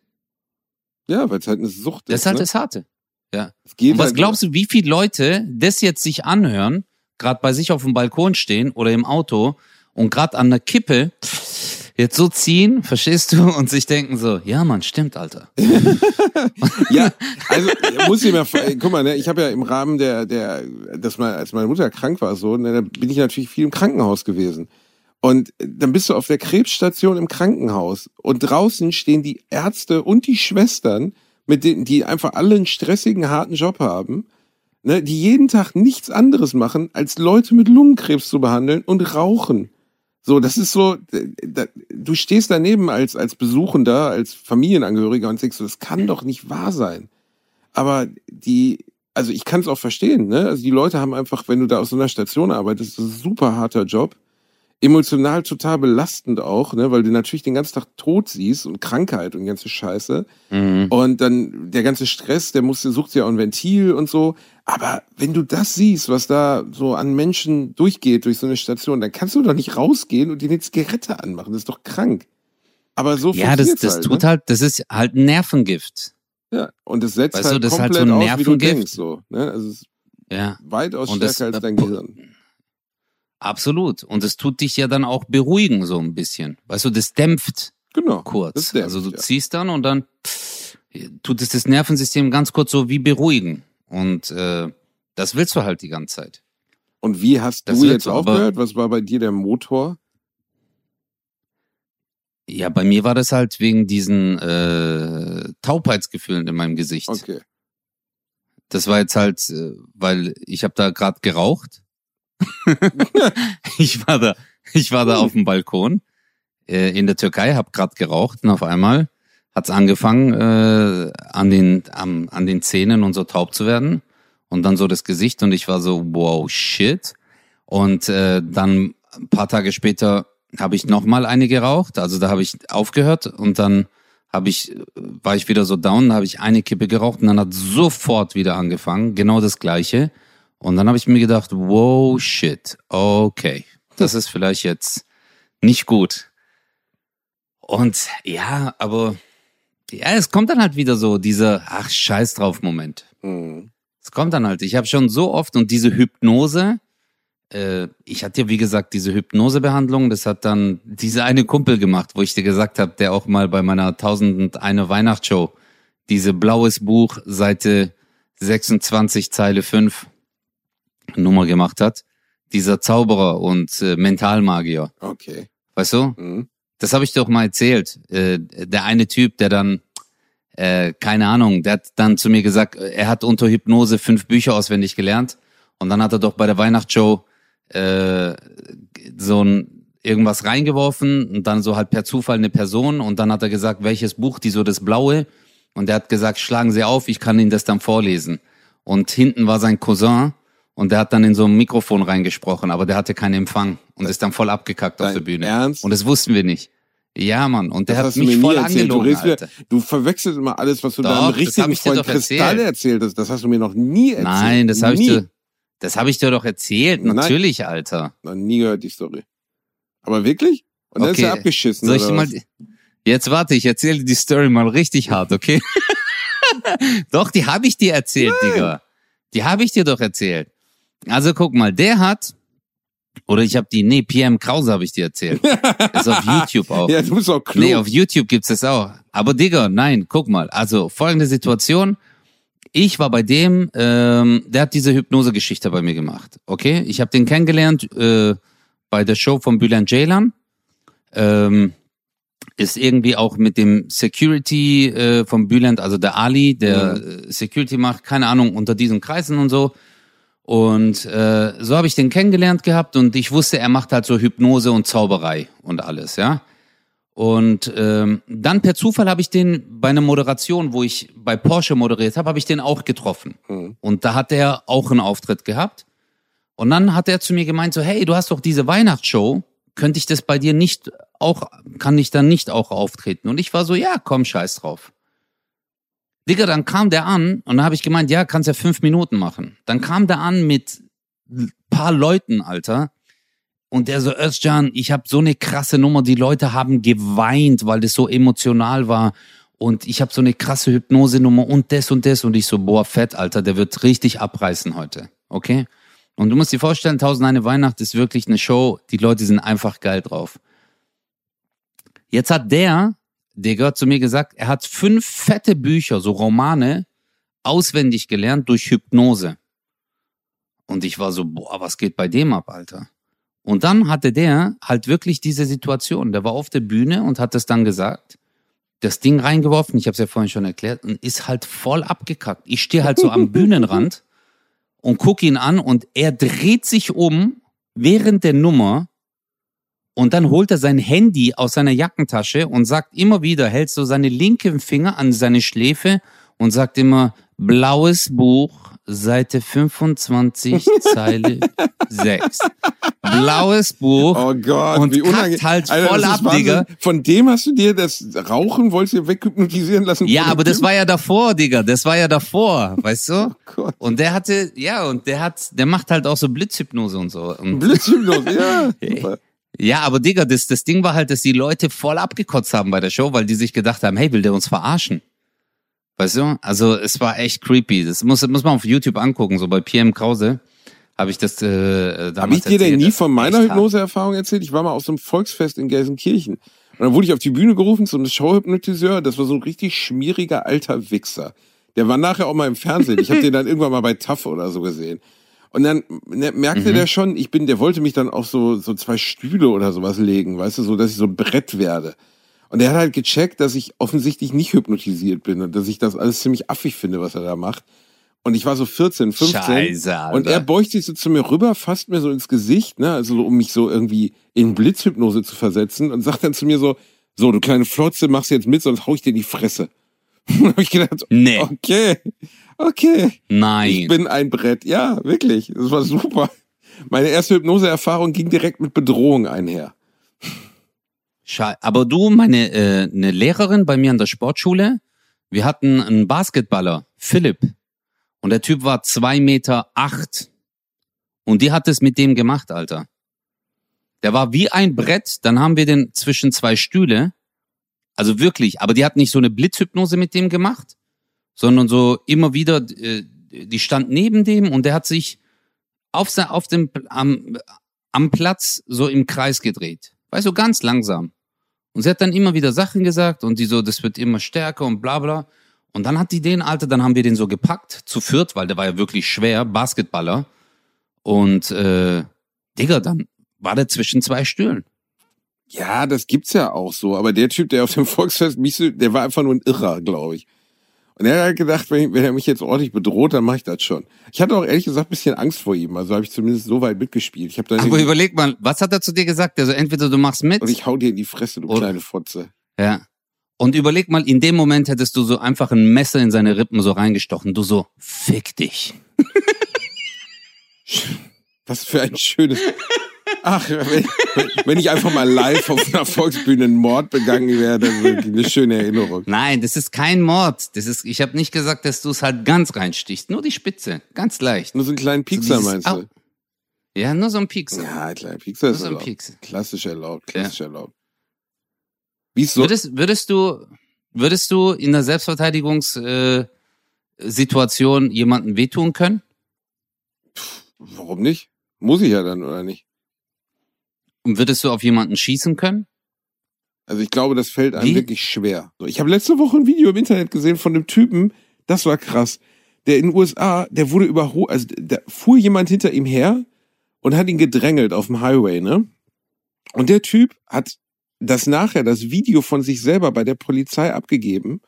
A: Ja, weil es halt eine Sucht
C: Das
A: ist.
C: ist halt
A: ne?
C: das Harte. Ja. Und was
A: halt-
C: glaubst du, wie viele Leute das jetzt sich anhören, gerade bei sich auf dem Balkon stehen oder im Auto und gerade an der Kippe jetzt so ziehen, verstehst du, und sich denken so, ja Mann, stimmt, Alter.
A: Ja, also muss ich mir, guck mal, ne, ich habe ja im Rahmen der, der, dass mal, als meine Mutter krank war, so, ne, da bin ich natürlich viel im Krankenhaus gewesen. Und dann bist du auf der Krebsstation im Krankenhaus und draußen stehen die Ärzte und die Schwestern, mit denen, die einfach alle einen stressigen, harten Job haben, ne, die jeden Tag nichts anderes machen, als Leute mit Lungenkrebs zu behandeln und rauchen. So, das ist so, äh, da, du stehst daneben als, als Besuchender, als Familienangehöriger und denkst so, das kann doch nicht wahr sein. Aber die, also ich kann es auch verstehen, ne? Also die Leute haben einfach, wenn du da auf so einer Station arbeitest, das ist ein super harter Job. Emotional total belastend auch, ne? Weil du natürlich den ganzen Tag tot siehst und Krankheit und ganze Scheiße. Und dann der ganze Stress, der muss, sucht ja auch ein Ventil und so. Aber wenn du das siehst, was da so an Menschen durchgeht durch so eine Station, dann kannst du doch nicht rausgehen und dir eine Zigarette anmachen. Das ist doch krank. Aber so
C: Ja, das, das
A: halt,
C: tut
A: ne?
C: halt, das ist halt ein Nervengift.
A: Ja. Und es setzt
C: Weißt du,
A: halt
C: das ist halt
A: komplett
C: so ein
A: aus, wie du
C: Nervengift.
A: denkst. So, ne? Also es ist
C: Ja,
A: weitaus
C: Und das-
A: stärker als dein Gehirn.
C: Absolut. Und es tut dich ja dann auch beruhigen so ein bisschen. Weißt du, das dämpft
A: Genau.
C: kurz.
A: Das dämpft,
C: also du
A: ja.
C: ziehst dann und dann tut es das Nervensystem ganz kurz so wie beruhigen. Und äh, das willst du halt die ganze Zeit.
A: Und wie hast
C: Das
A: du jetzt aufgehört? Was war bei dir der Motor?
C: Ja, bei mir war das halt wegen diesen äh, Taubheitsgefühlen in meinem Gesicht.
A: Okay.
C: Das war jetzt halt, äh, weil ich habe da gerade geraucht. ich war da, ich war da auf dem Balkon äh, in der Türkei, habe gerade geraucht und auf einmal hat's angefangen äh, an den am, an den Zähnen und so taub zu werden und dann so das Gesicht und ich war so wow shit. Und äh, dann ein paar Tage später habe ich noch mal eine geraucht, also da habe ich aufgehört und dann habe ich war ich wieder so down, habe ich eine Kippe geraucht und dann hat sofort wieder angefangen, genau das gleiche und dann habe ich mir gedacht, wow shit, okay, das ist vielleicht jetzt nicht gut. Und ja, aber ja, es kommt dann halt wieder so dieser ach scheiß drauf Moment.
A: Mhm.
C: Es kommt dann halt. Ich habe schon so oft und diese Hypnose, äh, ich hatte ja wie gesagt diese Hypnosebehandlung, das hat dann diese eine Kumpel gemacht, wo ich dir gesagt habe, der auch mal bei meiner 1001 Weihnachtsshow diese blaues Buch Seite 26 Zeile 5 Nummer gemacht hat. Dieser Zauberer und äh, Mentalmagier,
A: Okay.
C: weißt du?
A: Mhm.
C: Das habe ich dir doch mal erzählt. Äh, der eine Typ, der dann, äh, keine Ahnung, der hat dann zu mir gesagt, äh, er hat unter Hypnose fünf Bücher auswendig gelernt. Und dann hat er doch bei der Weihnachtsshow äh, so ein irgendwas reingeworfen und dann so halt per Zufall eine Person und dann hat er gesagt, welches Buch, die so das blaue. Und er hat gesagt, schlagen Sie auf, ich kann Ihnen das dann vorlesen. Und hinten war sein Cousin und der hat dann in so ein Mikrofon reingesprochen, aber der hatte keinen Empfang und ist dann voll abgekackt auf
A: Dein
C: der Bühne.
A: Ernst?
C: Und das wussten wir nicht. Ja, Mann. Und der
A: Das
C: hat
A: du
C: mich voll
A: erzählt. Du,
C: angelogen,
A: wieder,
C: Alter.
A: du verwechselst immer alles, was du
C: Doch,
A: deinem richtigen Freund Kristall
C: erzählt.
A: hast. Das hast du mir noch nie erzählt.
C: Nein, das habe ich dir, das habe ich dir doch erzählt.
A: Nein.
C: Natürlich, Alter.
A: Noch nie gehört die Story. Aber wirklich? Und dann ist
C: Okay.
A: er abgeschissen.
C: Soll ich mal, jetzt warte, ich erzähle dir die Story mal richtig hart, okay? doch, die habe ich dir erzählt, Digga. Die habe ich dir doch erzählt. Also guck mal, der hat, oder ich habe die, nee, PM Krause habe ich dir erzählt. ist auf YouTube auch.
A: Ja, du bist auch klug.
C: Nee, auf YouTube gibt's das auch. Aber Digga, nein, guck mal. Also folgende Situation. Ich war bei dem, ähm, der hat diese Hypnose-Geschichte bei mir gemacht. Okay, ich habe den kennengelernt äh, bei der Show von Bülent Ceylan. Ähm, ist irgendwie auch mit dem Security äh, von Bülent, also der Ali, der äh, Security macht, keine Ahnung, unter diesen Kreisen und so. Und äh, so habe ich den kennengelernt gehabt und ich wusste, er macht halt so Hypnose und Zauberei und alles, ja. Und ähm, dann per Zufall habe ich den bei einer Moderation, wo ich bei Porsche moderiert habe, habe ich den auch getroffen.
A: Mhm.
C: Und da hat er auch einen Auftritt gehabt. Und dann hat er zu mir gemeint so, hey, du hast doch diese Weihnachtsshow, könnte ich das bei dir nicht auch, kann ich dann nicht auch auftreten? Und ich war so, ja, komm, scheiß drauf. Digga, dann kam der an und dann habe ich gemeint, ja, kannst ja fünf Minuten machen. Dann kam der an mit paar Leuten, Alter. Und der so, Özcan, ich habe so eine krasse Nummer, die Leute haben geweint, weil das so emotional war. Und ich habe so eine krasse Hypnosenummer und das und das. Und ich so, boah, fett, Alter, der wird richtig abreißen heute. Okay? Und du musst dir vorstellen, Tausend eine Weihnacht ist wirklich eine Show, die Leute sind einfach geil drauf. Jetzt hat der, der gehört zu mir gesagt, er hat fünf fette Bücher, so Romane, auswendig gelernt durch Hypnose. Und ich war so, boah, was geht bei dem ab, Alter? Und dann hatte der halt wirklich diese Situation. Der war auf der Bühne und hat das dann gesagt, das Ding reingeworfen, ich habe es ja vorhin schon erklärt, und ist halt voll abgekackt. Ich stehe halt so am Bühnenrand und guck ihn an und er dreht sich um während der Nummer und dann holt er sein Handy aus seiner Jackentasche und sagt immer wieder, hält so seine linken Finger an seine Schläfe und sagt immer, blaues Buch, Seite 25, Zeile 6. Blaues Buch.
A: Oh Gott,
C: Und
A: wie unangenehm.
C: halt
A: Alter,
C: voll ab,
A: Wahnsinn.
C: Digga.
A: Von dem hast du dir das Rauchen, wolltest du dir weghypnotisieren lassen?
C: Ja, aber das war ja davor, Digga. Das war ja davor, weißt du?
A: Oh Gott.
C: Und der hatte, ja, und der hat, der macht halt auch so Blitzhypnose und so. Und
A: Blitzhypnose, ja. Super.
C: Ja, aber Digga, das, das Ding war halt, dass die Leute voll abgekotzt haben bei der Show, weil die sich gedacht haben, hey, will der uns verarschen? Weißt du? Also es war echt creepy. Das muss, muss man auf YouTube angucken, so bei PM Krause habe ich das äh, damals
A: Habe ich dir denn nie von meiner. Hypnoseerfahrung erzählt? Ich war mal auf so einem Volksfest in Gelsenkirchen. Und dann wurde ich auf die Bühne gerufen zu einem Showhypnotiseur. Das war so ein richtig schmieriger alter Wichser. Der war nachher auch mal im Fernsehen. Ich habe den dann irgendwann mal bei TAF oder so gesehen. Und dann ne, merkte
C: Mhm.
A: der schon, ich bin, der wollte mich dann auf so, so zwei Stühle oder sowas legen, weißt du, so, dass ich so ein Brett werde. Und der hat halt gecheckt, dass ich offensichtlich nicht hypnotisiert bin und dass ich das alles ziemlich affig finde, was er da macht. Und ich war so 14, 15.
C: Scheiße, Alter.
A: Und er beugt sich so zu mir rüber, fasst mir so ins Gesicht, ne, also so, um mich so irgendwie in Blitzhypnose zu versetzen und sagt dann zu mir so, so, du kleine Flotze, machst jetzt mit, sonst hau ich dir in die Fresse. Und hab ich gedacht,
C: Nee.
A: okay, okay, ich
C: Nein.
A: bin ein Brett. Ja, wirklich, das war super. Meine erste Hypnoseerfahrung ging direkt mit Bedrohung einher.
C: Schei Aber du, meine äh, eine Lehrerin bei mir an der Sportschule, wir hatten einen Basketballer, Philipp. Und der Typ war zwei Meter acht. Und die hat es mit dem gemacht, Alter. Der war wie ein Brett, dann haben wir den zwischen zwei Stühle. Also wirklich, aber die hat nicht so eine Blitzhypnose mit dem gemacht, sondern so immer wieder, äh, die stand neben dem und der hat sich auf, se- auf dem, am, am Platz so im Kreis gedreht. Weißt du, ganz langsam. Und sie hat dann immer wieder Sachen gesagt und die so, das wird immer stärker und bla bla. Und dann hat die den, Alter, dann haben wir den so gepackt, zu viert, weil der war ja wirklich schwer, Basketballer. Und äh, Digga, dann war der zwischen zwei Stühlen.
A: Ja, das gibt's ja auch so. Aber der Typ, der auf dem Volksfest mich so, der war einfach nur ein Irrer, glaube ich. Und er hat halt gedacht, wenn, wenn er mich jetzt ordentlich bedroht, dann mache ich das schon. Ich hatte auch ehrlich gesagt ein bisschen Angst vor ihm. Also habe ich zumindest so weit mitgespielt. Ich habe dann
C: Aber überleg mal, was hat er zu dir gesagt? Also entweder du machst mit
A: und ich hau dir in die Fresse, du
C: Oder-
A: kleine Fotze.
C: Ja. Und überleg mal, in dem Moment hättest du so einfach ein Messer in seine Rippen so reingestochen. Du so, fick dich.
A: Was für ein schönes. Ach, wenn, wenn ich einfach mal live auf einer Volksbühne einen Mord begangen wäre, dann wäre eine schöne Erinnerung.
C: Nein, das ist kein Mord. Das ist, ich habe nicht gesagt, dass du es halt ganz reinstichst. Nur die Spitze. Ganz leicht.
A: Nur so einen kleinen Piekser,
C: dieses
A: meinst
C: Au.
A: du?
C: Ja, nur so ein Piekser.
A: Ja, ein kleiner Piekser ist
C: so ein
A: erlaubt.
C: Piekser.
A: Klassisch erlaubt, klassisch erlaubt. Wie so?
C: Würdest, würdest du, würdest du in der Selbstverteidigungssituation äh, jemandem wehtun können?
A: Warum nicht? Muss ich ja dann, oder nicht?
C: Und würdest du auf jemanden schießen können?
A: Also ich glaube, das fällt einem
C: Wie?
A: wirklich schwer. Ich habe letzte Woche ein Video im Internet gesehen von einem Typen, das war krass. Der in den USA, der wurde überholt, also da fuhr jemand hinter ihm her und hat ihn gedrängelt auf dem Highway, ne? Und der Typ hat das nachher, das Video von sich selber bei der Polizei abgegeben,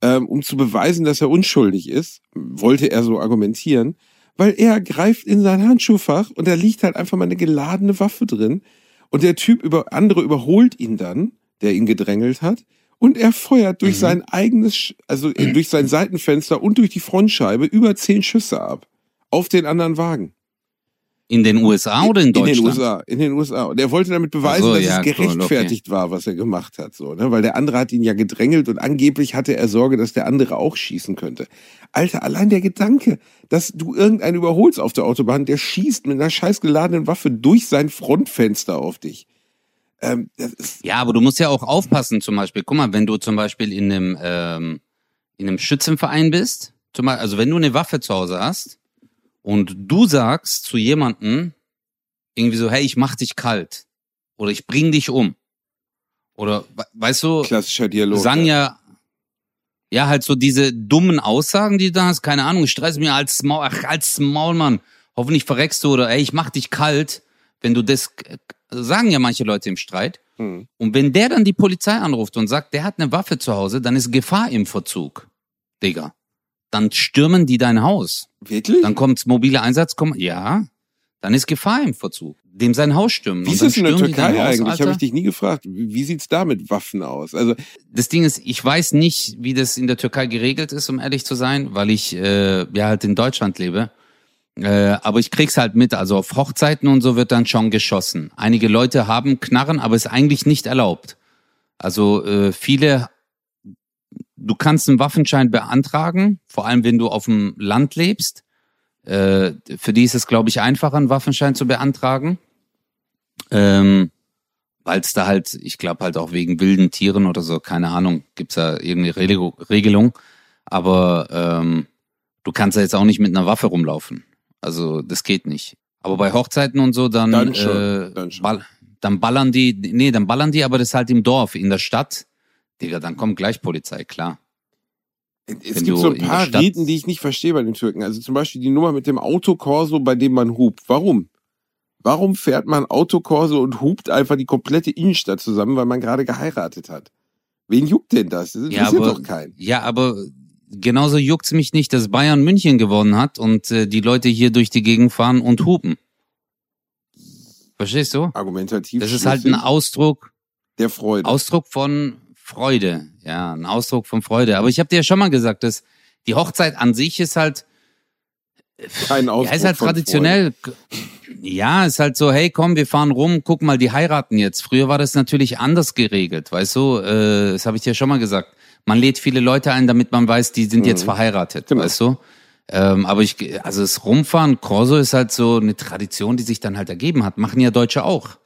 A: ähm, um zu beweisen, dass er unschuldig ist, wollte er so argumentieren, weil er greift in sein Handschuhfach und da liegt halt einfach mal eine geladene Waffe drin und der Typ über andere überholt ihn dann, der ihn gedrängelt hat, und er feuert durch
C: Mhm.
A: sein eigenes, also äh, durch sein Seitenfenster und durch die Frontscheibe über zehn Schüsse ab auf den anderen Wagen.
C: In den USA oder in Deutschland?
A: In den USA, in den USA. Und er wollte damit beweisen,
C: so,
A: dass
C: ja,
A: es
C: cool,
A: gerechtfertigt war, was er gemacht hat, so, ne? Weil der andere hat ihn ja gedrängelt und angeblich hatte er Sorge, dass der andere auch schießen könnte. Alter, allein der Gedanke, dass du irgendeinen überholst auf der Autobahn, der schießt mit einer scheiß geladenen Waffe durch sein Frontfenster auf dich. Ähm,
C: Ja, aber du musst ja auch aufpassen, zum Beispiel. Guck mal, wenn du zum Beispiel in einem, ähm, in einem Schützenverein bist, zum Beispiel, also wenn du eine Waffe zu Hause hast und du sagst zu jemandem irgendwie so, hey, ich mach dich kalt oder ich bring dich um oder we- weißt du,
A: klassischer Dialog.
C: sagen ja, ja, halt so diese dummen Aussagen, die du da hast, keine Ahnung, ich stress mir als Maul, ach, als Maul, Mann, hoffentlich verreckst du oder ey, ich mach dich kalt, wenn du das, sagen ja manche Leute im Streit.
A: Hm.
C: Und wenn der dann die Polizei anruft und sagt, der hat eine Waffe zu Hause, dann ist Gefahr im Verzug, Digga. Dann stürmen die dein Haus.
A: Wirklich?
C: Dann kommt's mobile Einsatzkommando, ja, dann ist Gefahr im Verzug. Dem sein Haus stürmen.
A: Wie ist das in der Türkei eigentlich? Habe ich dich nie gefragt. Wie, wie sieht's da mit Waffen aus? Also,
C: das Ding ist, ich weiß nicht, wie das in der Türkei geregelt ist, um ehrlich zu sein, weil ich äh, ja halt in Deutschland lebe. Äh, aber ich krieg's halt mit. Also auf Hochzeiten und so wird dann schon geschossen. Einige Leute haben Knarren, aber ist eigentlich nicht erlaubt. Also äh, viele, du kannst einen Waffenschein beantragen, vor allem wenn du auf dem Land lebst. Äh, für die ist es, glaube ich, einfacher, einen Waffenschein zu beantragen. Ähm, weil es da halt, ich glaube halt auch wegen wilden Tieren oder so, keine Ahnung, gibt's da irgendeine Regelung. Aber ähm, du kannst ja jetzt auch nicht mit einer Waffe rumlaufen. Also das geht nicht. Aber bei Hochzeiten und so, dann,
A: Dann schon,
C: äh,
A: dann schon.
C: Ball, dann ballern die, nee, dann ballern die, aber das halt im Dorf, in der Stadt. Digga, dann kommt gleich Polizei, klar.
A: Es
C: Wenn
A: gibt so ein paar Reden, die ich nicht verstehe bei den Türken. Also zum Beispiel die Nummer mit dem Autokorso, bei dem man hupt. Warum? Warum fährt man Autokorso und hupt einfach die komplette Innenstadt zusammen, weil man gerade geheiratet hat? Wen juckt denn das? Das
C: Ja, aber,
A: doch keinen.
C: ja, aber genauso juckt's mich nicht, dass Bayern München gewonnen hat und äh, die Leute hier durch die Gegend fahren und hupen. Verstehst du?
A: Argumentativ.
C: Das ist halt ein. Ausdruck,
A: der Freude.
C: Ausdruck von Freude. Ja, ein Ausdruck von Freude. Aber ich habe dir ja schon mal gesagt, dass die Hochzeit an sich ist halt,
A: Kein
C: ja,
A: Ausdruck
C: ist halt traditionell. Ja, ist halt so, hey, komm, wir fahren rum, guck mal, die heiraten jetzt. Früher war das natürlich anders geregelt, weißt du? Äh, das habe ich dir schon mal gesagt. Man lädt viele Leute ein, damit man weiß, die sind jetzt verheiratet,
A: Genau.
C: weißt du? Ähm, aber ich, also das Rumfahren, Corso ist halt so eine Tradition, die sich dann halt ergeben hat. Machen ja Deutsche auch.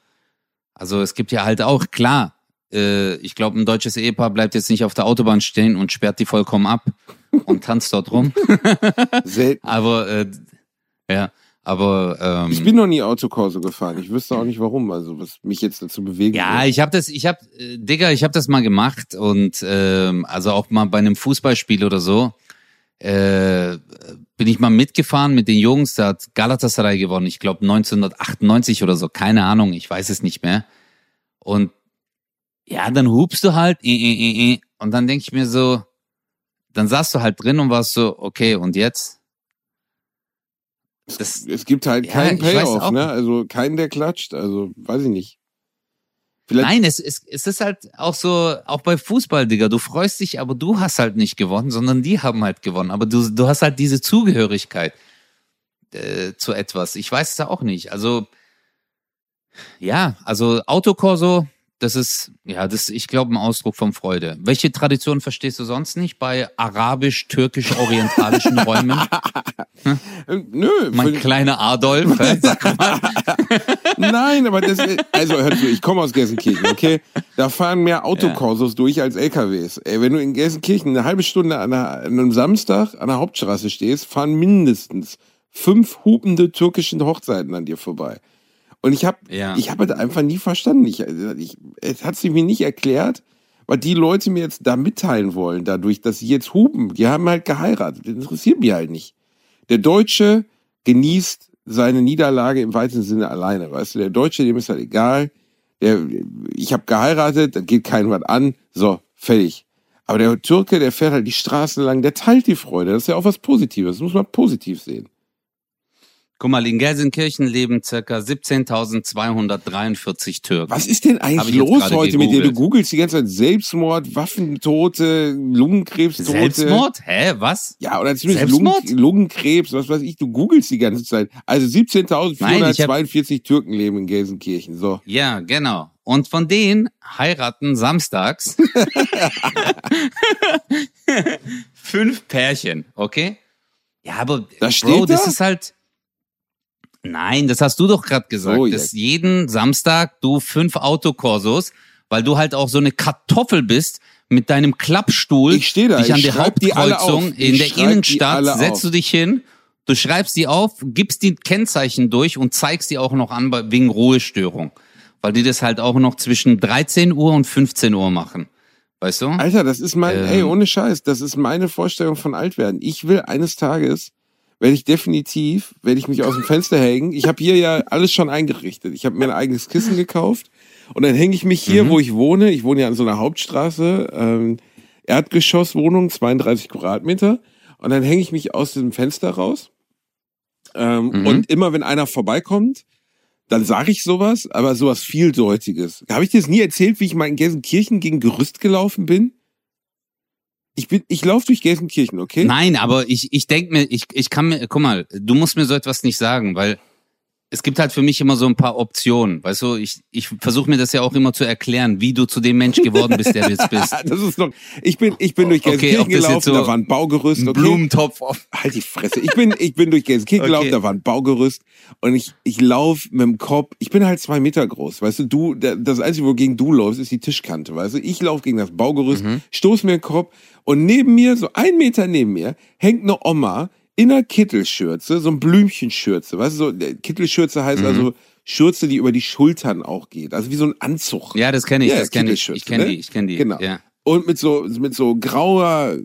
C: Also es gibt ja halt auch, klar, äh, ich glaube, ein deutsches Ehepaar bleibt jetzt nicht auf der Autobahn stehen und sperrt die vollkommen ab und tanzt dort rum.
A: Selten.
C: Aber äh, ja, aber ähm,
A: Ich bin noch nie Autokorso gefahren. Ich wüsste auch nicht warum. Also was mich jetzt dazu bewegen
C: ja,
A: würde.
C: ich habe das, ich habe, äh, Digga, ich habe das mal gemacht und ähm, also auch mal bei einem Fußballspiel oder so äh, bin ich mal mitgefahren mit den Jungs. Da hat Galatasaray gewonnen. Ich glaube 1998 oder so, keine Ahnung, ich weiß es nicht mehr. Und ja, dann hupst du halt äh, äh, äh, und dann denk ich mir so, dann saßt du halt drin und warst so, okay, und jetzt? Das,
A: es gibt halt
C: Ja,
A: keinen Payoff, ne? Also keinen, der klatscht. Also weiß ich nicht. Vielleicht
C: Nein, es, es, es ist halt auch so, auch bei Fußball, Digga, du freust dich, aber du hast halt nicht gewonnen, sondern die haben halt gewonnen. Aber du, du hast halt diese Zugehörigkeit äh, zu etwas. Ich weiß es ja auch nicht. Also, ja, also Autokorso, das ist, ja, das ist, ich glaube, ein Ausdruck von Freude. Welche Tradition verstehst du sonst nicht bei arabisch-türkisch-orientalischen Räumen?
A: äh, nö.
C: Mein kleiner Adolf. hä? Sag mal.
A: Nein, aber das also hör zu, ich komme aus Gelsenkirchen, okay? Da fahren mehr Autokorsos durch als LKWs. Ey, wenn du in Gelsenkirchen eine halbe Stunde an, einer, an einem Samstag an der Hauptstraße stehst, fahren mindestens fünf hupende türkischen Hochzeiten an dir vorbei. Und ich habe
C: Ja.
A: ich habe das einfach nie verstanden. Ich, ich, es hat sich mir nicht erklärt, was die Leute mir jetzt da mitteilen wollen, dadurch, dass sie jetzt hupen. Die haben halt geheiratet. Das interessiert mich halt nicht. Der Deutsche genießt seine Niederlage im weitesten Sinne alleine. Weißt du, der Deutsche, dem ist halt egal. Der, ich habe geheiratet, da geht keinem was an. So, fertig. Aber der Türke, der fährt halt die Straßen lang, der teilt die Freude. Das ist ja auch was Positives. Das muss man positiv sehen.
C: Guck mal, in Gelsenkirchen leben circa 17.243 Türken.
A: Was ist denn eigentlich los heute mit dir? Du
C: gegoogelt.
A: googelst die ganze Zeit Selbstmord, Waffentote, Lungenkrebstote.
C: Selbstmord? Hä, was?
A: Ja, oder zumindest Lungen,
C: Selbstmord?
A: Lungenkrebs, was weiß ich. Du googelst die ganze Zeit. Also
C: Nein, ich
A: 17.442 Türken leben in Gelsenkirchen. So.
C: Ja, genau. Und von denen heiraten samstags fünf Pärchen, okay? Ja, aber
A: Das
C: Bro,
A: steht
C: das
A: da?
C: ist halt. Nein, das hast du doch gerade gesagt,
A: So,
C: dass jeden Samstag du fünf Autokorsos, weil du halt auch so eine Kartoffel bist mit deinem Klappstuhl,
A: Ich steh da,
C: dich
A: ich
C: an der Hauptkreuzung in der Innenstadt, setzt du dich hin, du schreibst die auf, gibst die Kennzeichen durch und zeigst die auch noch an wegen Ruhestörung, weil die das halt auch noch zwischen 13 Uhr und 15 Uhr machen. Weißt du?
A: Alter, das ist mein,
C: Ähm.
A: ey, ohne Scheiß, das ist meine Vorstellung von Altwerden. Ich will eines Tages, werde ich definitiv, werde ich mich aus dem Fenster hängen. Ich habe hier ja alles schon eingerichtet. Ich habe mir ein eigenes Kissen gekauft und dann hänge ich mich hier,
C: Mhm.
A: wo ich wohne. Ich wohne ja an so einer Hauptstraße, ähm, Erdgeschosswohnung, 32 Quadratmeter. Und dann hänge ich mich aus dem Fenster raus. Ähm,
C: Mhm.
A: Und immer wenn einer vorbeikommt, dann sage ich sowas, aber sowas vieldeutiges. Habe ich dir das nie erzählt, wie ich mal in Gelsenkirchen gegen Gerüst gelaufen bin? Ich bin, ich laufe durch Gelsenkirchen, okay?
C: Nein, aber ich, ich denk mir, ich, ich kann mir, guck mal, du musst mir so etwas nicht sagen, weil es gibt halt für mich immer so ein paar Optionen. Weißt du, ich, ich versuche mir das ja auch immer zu erklären, wie du zu dem Mensch geworden bist, der du jetzt bist.
A: das ist noch, ich bin, ich bin durch
C: Okay,
A: Gelsenkirchen
C: jetzt
A: gelaufen,
C: so
A: da war ein Baugerüst. Okay.
C: Blumentopf auf.
A: Halt die Fresse. Ich bin, ich bin durch Gelsenkirchen
C: Okay.
A: gelaufen, da war ein Baugerüst und ich, ich laufe mit dem Kopf, ich bin halt zwei Meter groß, weißt du, du, das Einzige, wogegen du läufst, ist die Tischkante, weißt du, ich laufe gegen das Baugerüst,
C: Mhm.
A: stoß mir den Kopf und neben mir, so ein Meter neben mir, hängt eine Oma in einer Kittelschürze, so ein Blümchenschürze, weißt du, so, Kittelschürze
C: Mhm.
A: heißt also Schürze, die über die Schultern auch geht, also wie so ein Anzug.
C: Ja, das kenne ich,
A: Ja,
C: das kenne ich. Ich kenne
A: ne?
C: die, ich kenne die.
A: Genau.
C: Ja.
A: Und mit so, mit so grauer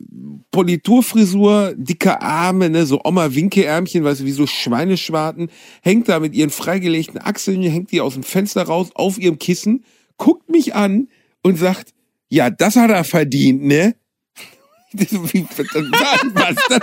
A: Politurfrisur, dicke Arme, ne, so Oma-Winkeärmchen, weißt du, wie so Schweineschwarten, hängt da mit ihren freigelegten Achseln, hängt die aus dem Fenster raus, auf ihrem Kissen, guckt mich an und sagt, ja, das hat er verdient, ne? Wie, was, das,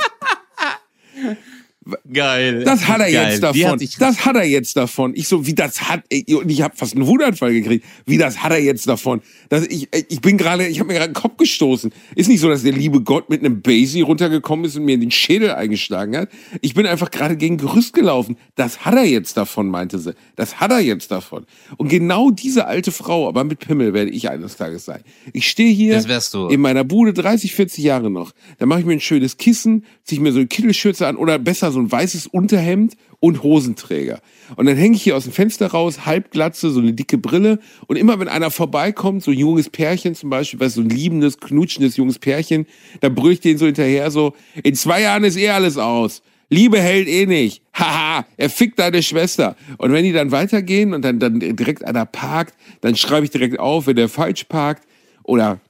C: Geil.
A: das hat er
C: Geil.
A: jetzt davon.
C: hat
A: Das hat er jetzt davon. Ich so, wie das hat, und ich habe fast einen Wutanfall gekriegt. Wie das hat er jetzt davon? Das, ich, ich bin gerade, ich habe mir gerade den Kopf gestoßen. Ist nicht so, dass der liebe Gott mit einem Basie runtergekommen ist und mir in den Schädel eingeschlagen hat. Ich bin einfach gerade gegen Gerüst gelaufen. Das hat er jetzt davon, meinte sie. Das hat er jetzt davon. Und genau diese alte Frau, aber mit Pimmel werde ich eines Tages sein. Ich stehe hier
C: Das wärst du.
A: in meiner Bude 30, 40 Jahre noch. Da mache ich mir ein schönes Kissen, ziehe ich mir so eine Kittelschürze an oder besser so ein weißes Unterhemd und Hosenträger. Und dann hänge ich hier aus dem Fenster raus, Halbglatze, so eine dicke Brille. Und immer wenn einer vorbeikommt, so ein junges Pärchen zum Beispiel, du, so ein liebendes, knutschendes junges Pärchen, dann brüll ich denen so hinterher so, in zwei Jahren ist eh alles aus. Liebe hält eh nicht. Haha, er fickt deine Schwester. Und wenn die dann weitergehen und dann, dann direkt einer parkt, dann schreibe ich direkt auf, wenn der falsch parkt. Oder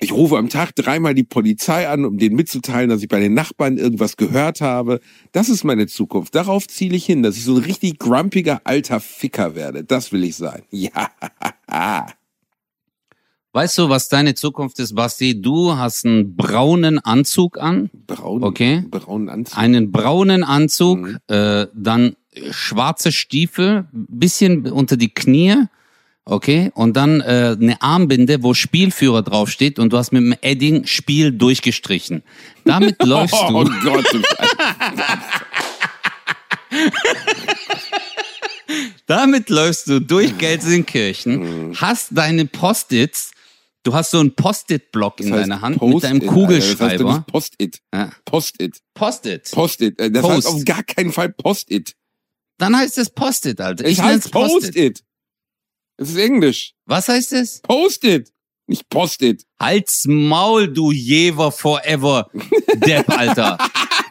A: ich rufe am Tag dreimal die Polizei an, um denen mitzuteilen, dass ich bei den Nachbarn irgendwas gehört habe. Das ist meine Zukunft. Darauf ziele ich hin, dass ich so ein richtig grumpiger alter Ficker werde. Das will ich sein. Ja.
C: Weißt du, was deine Zukunft ist, Basti? Du hast einen braunen Anzug an,
A: Braun,
C: Okay.
A: braunen Anzug.
C: einen braunen Anzug,
A: Mhm.
C: äh, dann schwarze Stiefel, bisschen unter die Knie, okay, und dann äh, eine Armbinde, wo Spielführer draufsteht und du hast mit dem Edding Spiel durchgestrichen. Damit läufst
A: Oh
C: du.
A: Gott.
C: Damit läufst du durch Gelsenkirchen, hast deine Post-its, du hast so einen Post-it-Block in
A: heißt
C: deiner Hand mit deinem
A: Alter. Das heißt
C: Kugelschreiber.
A: Post-it.
C: Ja.
A: Post-it.
C: Post-it.
A: Post-it. Äh, Das
C: Post.
A: heißt auf gar keinen Fall Post-it.
C: Dann heißt es Post-it, Alter.
A: Es
C: Ich
A: heißt
C: nenn's Post-it.
A: Es ist Englisch.
C: Was heißt es?
A: Post-it. Nicht Post-it.
C: Halt's Maul, du Jever Forever, Depp, Alter.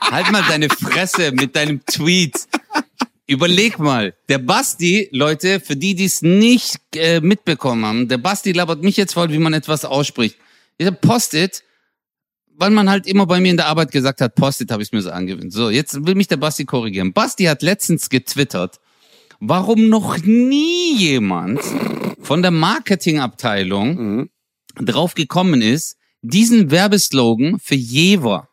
C: halt mal deine Fresse mit deinem Tweet. Überleg mal, der Basti, Leute, für die, die es nicht äh, mitbekommen haben, der Basti labert mich jetzt voll, wie man etwas ausspricht. Dieser Post-it, weil man halt immer bei mir in der Arbeit gesagt hat, Post-it habe ich mir so angewöhnt. So, jetzt will mich der Basti korrigieren. Basti hat letztens getwittert, warum noch nie jemand von der Marketingabteilung
A: Mhm.
C: drauf gekommen ist, diesen Werbeslogan für Jever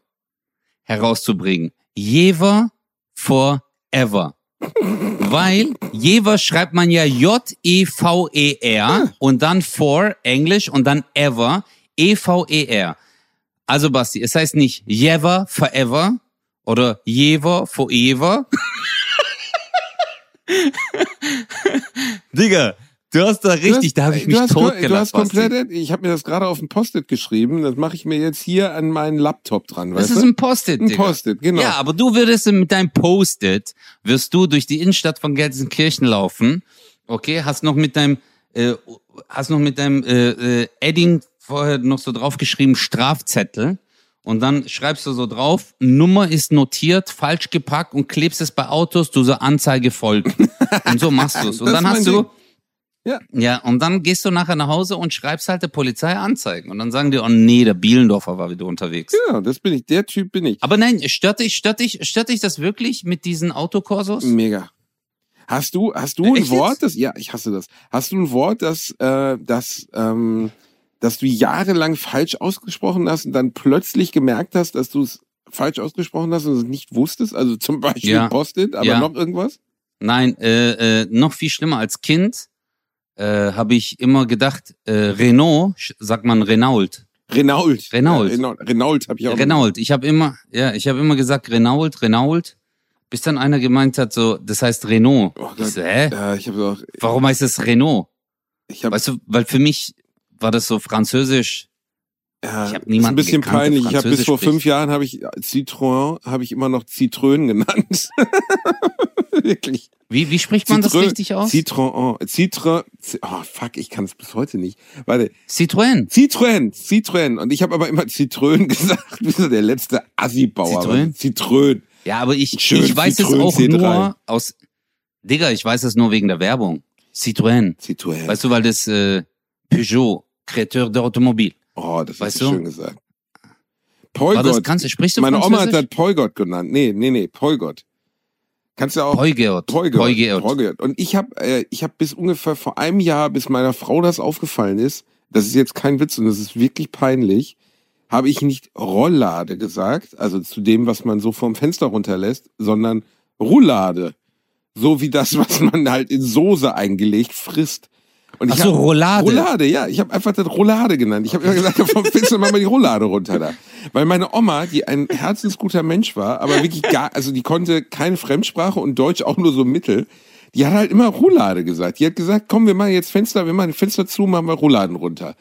C: herauszubringen. Jever forever. Weil Jever schreibt man ja J-E-V-E-R und dann for Englisch und dann ever E-V-E-R. Also Basti, es heißt nicht Jever forever oder Jever forever. Digga, du hast da richtig, da habe ich mich
A: hast, Du
C: totgelacht.
A: hast komplett, ich habe mir das gerade auf ein Post-it geschrieben, das mache ich mir jetzt hier an meinen Laptop dran,
C: Das
A: weißt
C: ist
A: du?
C: ein Post-it,
A: Ein. Post-it, genau.
C: Ja, aber du würdest mit deinem Post-it, wirst du durch die Innenstadt von Gelsenkirchen laufen, okay, hast noch mit deinem, äh, hast noch mit deinem äh, äh, Edding vorher noch so draufgeschrieben, Strafzettel. Und dann schreibst du so drauf, Nummer ist notiert, falsch gepackt und klebst es bei Autos, du so Anzeige folgt. und so machst du es. Und
A: Das
C: dann hast du.
A: Ja.
C: ja, und dann gehst du nachher nach Hause und schreibst halt der Polizei Anzeigen. Und dann sagen die, oh nee, der Bielendorfer war wieder unterwegs.
A: Genau, das bin ich, der Typ bin ich.
C: Aber nein, stört dich, stört dich, stört dich das wirklich mit diesen Autokorsos?
A: Mega. Hast du, hast du
C: Äh,
A: ein
C: echt
A: Wort,
C: jetzt?
A: das, ja, ich hasse das. Hast du ein Wort, das, äh, das, ähm, das du jahrelang falsch ausgesprochen hast und dann plötzlich gemerkt hast, dass du es falsch ausgesprochen hast und es nicht wusstest? Also zum Beispiel
C: Ja.
A: Post-it, aber
C: Ja.
A: noch irgendwas?
C: Nein, äh, äh, noch viel schlimmer als Kind äh, habe ich immer gedacht, äh, Renault, sagt man Renault.
A: Renault.
C: Renault.
A: Ja, Renault, Renault habe ich auch.
C: Renault. Ich habe immer, ja, ich habe immer gesagt Renault, Renault, Bis dann einer gemeint hat, so, das heißt Renault.
A: Oh
C: ich so, hä?
A: Ja, ich habe auch,
C: Warum heißt es Renault?
A: ich habe
C: Weißt du, weil für mich war das so französisch.
A: Ja,
C: Ich hab
A: ist
C: niemanden
A: ein bisschen
C: gekannt,
A: peinlich. Ich habe bis vor fünf Jahren habe ich Citroën habe ich immer noch Zitrön genannt. Wirklich.
C: Wie, wie spricht man das
A: Citrö-
C: richtig aus?
A: Citroën, Citroën. Oh fuck, ich kann es bis heute nicht. Warte,
C: Citroën.
A: Citroën, Citroën. Und ich habe aber immer Zitrön gesagt, wie so der letzte Assi-Bauer.
C: Citroën?
A: Citrön.
C: Ja, aber ich,
A: Schön
C: ich weiß es
A: Citroën
C: auch
A: C3.
C: nur aus, Digga, ich weiß es nur wegen der Werbung. Citroën.
A: Citroën.
C: Weißt du, weil das äh, Peugeot, Créateur d'automobile.
A: oh, das
C: weißt
A: hast du schön gesagt.
C: War das kannst du, sprichst du
A: Meine Oma hat das? Poigot genannt. Nee, nee, nee, Poigot. Kannst du auch
C: Peugeot.
A: Poigot.
C: Peugeot.
A: Poigot. Und ich habe äh, ich hab bis ungefähr vor einem Jahr, bis meiner Frau das aufgefallen ist, das ist jetzt kein Witz und das ist wirklich peinlich, habe ich nicht Rolllade gesagt, also zu dem, was man so vom Fenster runterlässt, sondern Roulade. So wie das, was man halt in Soße eingelegt frisst. Und
C: Ach
A: ich
C: so, Roulade.
A: Roulade, ja. Ich habe einfach das Roulade genannt. Ich habe immer gesagt, vom Fenster mach mal die Roulade runter da. Weil meine Oma, die ein herzensguter Mensch war, aber wirklich gar, also die konnte keine Fremdsprache und Deutsch auch nur so mittel, die hat halt immer Roulade gesagt. Die hat gesagt, komm, wir machen jetzt Fenster, wir machen Fenster zu, machen wir Rouladen runter.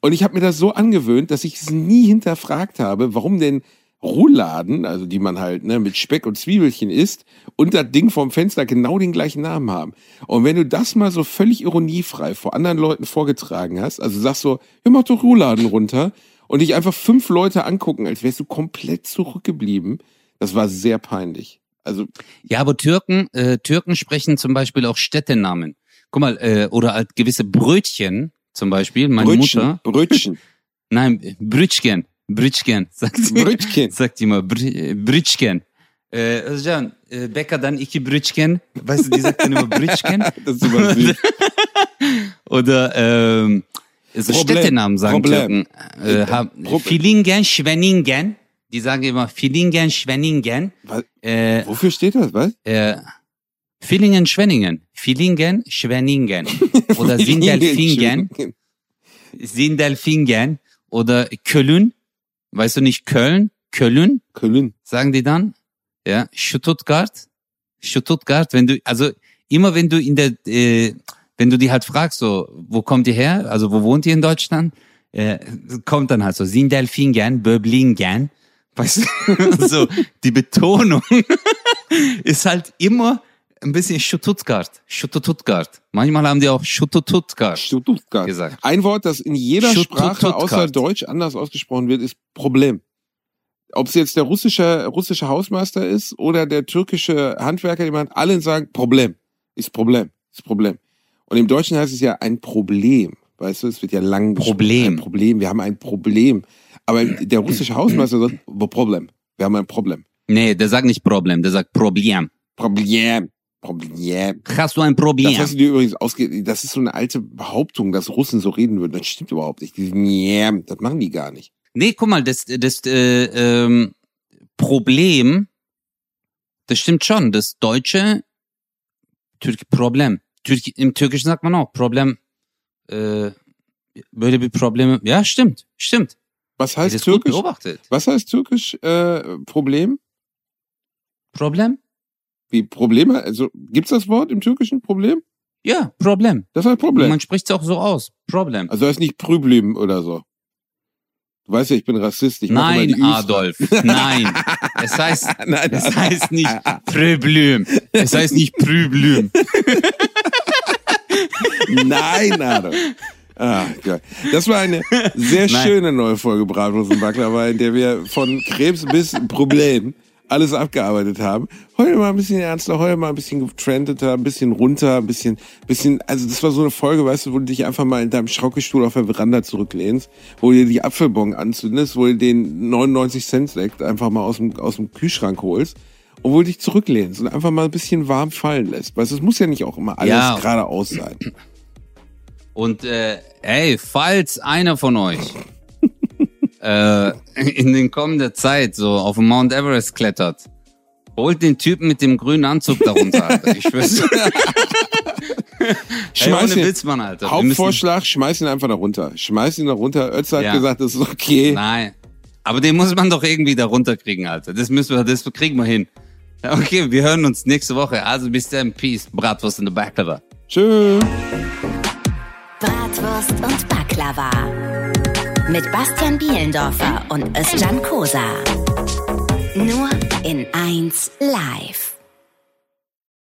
A: Und ich habe mir das so angewöhnt, dass ich es nie hinterfragt habe, warum denn Rouladen, also die man halt ne, mit Speck und Zwiebelchen isst, und das Ding vom Fenster genau den gleichen Namen haben. Und wenn du das mal so völlig ironiefrei vor anderen Leuten vorgetragen hast, also sagst so, ja, mach doch Rouladen runter, und dich einfach fünf Leute angucken, als wärst du komplett zurückgeblieben, das war sehr peinlich. Also,
C: Ja, aber Türken, äh, Türken sprechen zum Beispiel auch Städtenamen. Guck mal, äh, oder halt gewisse Brötchen zum Beispiel. Meine
A: Brötchen,
C: Mutter,
A: Brötchen,
C: nein, Brötchen, Brötchen, sagt sie. Sagt mal, Br- Brötchen. Äh, Özcan, e, Bäcker'dan iki Brötchen. Weißt du, die sagt dann immer Brötchen.
A: Das ist immer süß.
C: Oder ähm, so
A: Problem.
C: Städtenamen sagen
A: Problem.
C: Türken. Äh, haben,
A: Problem.
C: Villingen, Schwenningen. Die sagen immer Villingen, Schwenningen.
A: Was?
C: Äh,
A: Wofür steht das, was?
C: äh, Villingen, Schwenningen. Villingen, Schwenningen. Oder Sindelfingen, Sindelfingen. Oder Köln. Weißt du nicht Köln? Köln,
A: Köln.
C: sagen die dann. Ja, Stuttgart. Stuttgart, wenn du, also immer wenn du in der, äh, wenn du die halt fragst, so, wo kommt ihr her? Also wo wohnt ihr in Deutschland? Äh, kommt dann halt so Sindelfingen, Böblingen. Weißt du, so, die Betonung ist halt immer ein bisschen Stuttgart. Stuttgart. Manchmal haben die auch Stuttgart gesagt.
A: Ein Wort, das in jeder. Sprache außer Deutsch anders ausgesprochen wird, ist Problem. Ob es jetzt der russische, russische Hausmeister ist oder der türkische Handwerker, jemand, alle sagen Problem. Ist Problem. Ist Problem. Und im Deutschen heißt es ja ein Problem. Weißt du, es wird ja lang gesprochen.
C: Problem.
A: Ein Problem. Wir haben ein Problem. Aber der russische Hausmeister sagt, "Wo Problem. Wir haben ein Problem.
C: Nee, der sagt nicht Problem, der sagt Problem.
A: Problem. Problem.
C: Hast du ein Problem?
A: Das hast du dir übrigens ausge... Das ist so eine alte Behauptung, dass Russen so reden würden. Das stimmt überhaupt nicht. Die, das machen die gar nicht.
C: Nee, guck mal, das, das äh, ähm, Problem, das stimmt schon. Das deutsche Türk Problem. Türk Im Türkischen sagt man auch Problem. Äh, böyle bir Probleme. Ja, stimmt, stimmt.
A: Was
C: Das
A: heißt
C: gut
A: türkisch?
C: beobachtet.
A: Was heißt türkisch äh, Problem?
C: Problem?
A: Wie Probleme? Also gibt's das Wort im türkischen Problem?
C: Ja, Problem.
A: Das heißt Problem.
C: Man spricht es auch so aus. Problem.
A: Also heißt nicht Problem oder so. Du weißt ja, ich bin Rassist. Ich
C: Nein. Adolf. Nein. Es heißt,
A: Nein,
C: es heißt nicht Problem. Es heißt nicht Problem.
A: Nein, Adolf. Ah, geil. Das war eine sehr
C: Nein.
A: schöne neue Folge Bratwurst und Baklava, in der wir von Krebs bis Problem alles abgearbeitet haben. Heute mal ein bisschen ernster, heute mal ein bisschen getrendeter, ein bisschen runter, ein bisschen, bisschen, also das war so eine Folge, weißt du, wo du dich einfach mal in deinem Schaukelstuhl auf der Veranda zurücklehnst, wo du dir die Apfelbon anzündest, wo du den 99 Cent Sekt einfach mal aus dem, aus dem Kühlschrank holst und wo du dich zurücklehnst und einfach mal ein bisschen warm fallen lässt. Weißt du, es muss ja nicht auch immer alles
C: Ja.
A: geradeaus sein.
C: Und äh, ey, falls einer von euch äh, in den kommenden Zeit so auf den Mount Everest klettert, holt den Typen mit dem grünen Anzug darunter, Alter. Ich schwör's.
A: Schmeiß
C: ohne
A: ihn-
C: Witz, Mann, Alter.
A: Hauptvorschlag, schmeiß ihn einfach da runter. Schmeiß ihn da runter. Ötzer hat
C: Ja.
A: gesagt, das ist okay.
C: nein. Aber den muss man doch irgendwie da runterkriegen, Alter. Das müssen wir, das kriegen wir hin. Okay, wir hören uns nächste Woche. Also bis dann. Peace. Bratwurst in the Baklava.
A: Tschö.
B: Bratwurst und Baklava. Mit Bastian Bielendorfer und Özcan Kosa. Nur in 1 Live.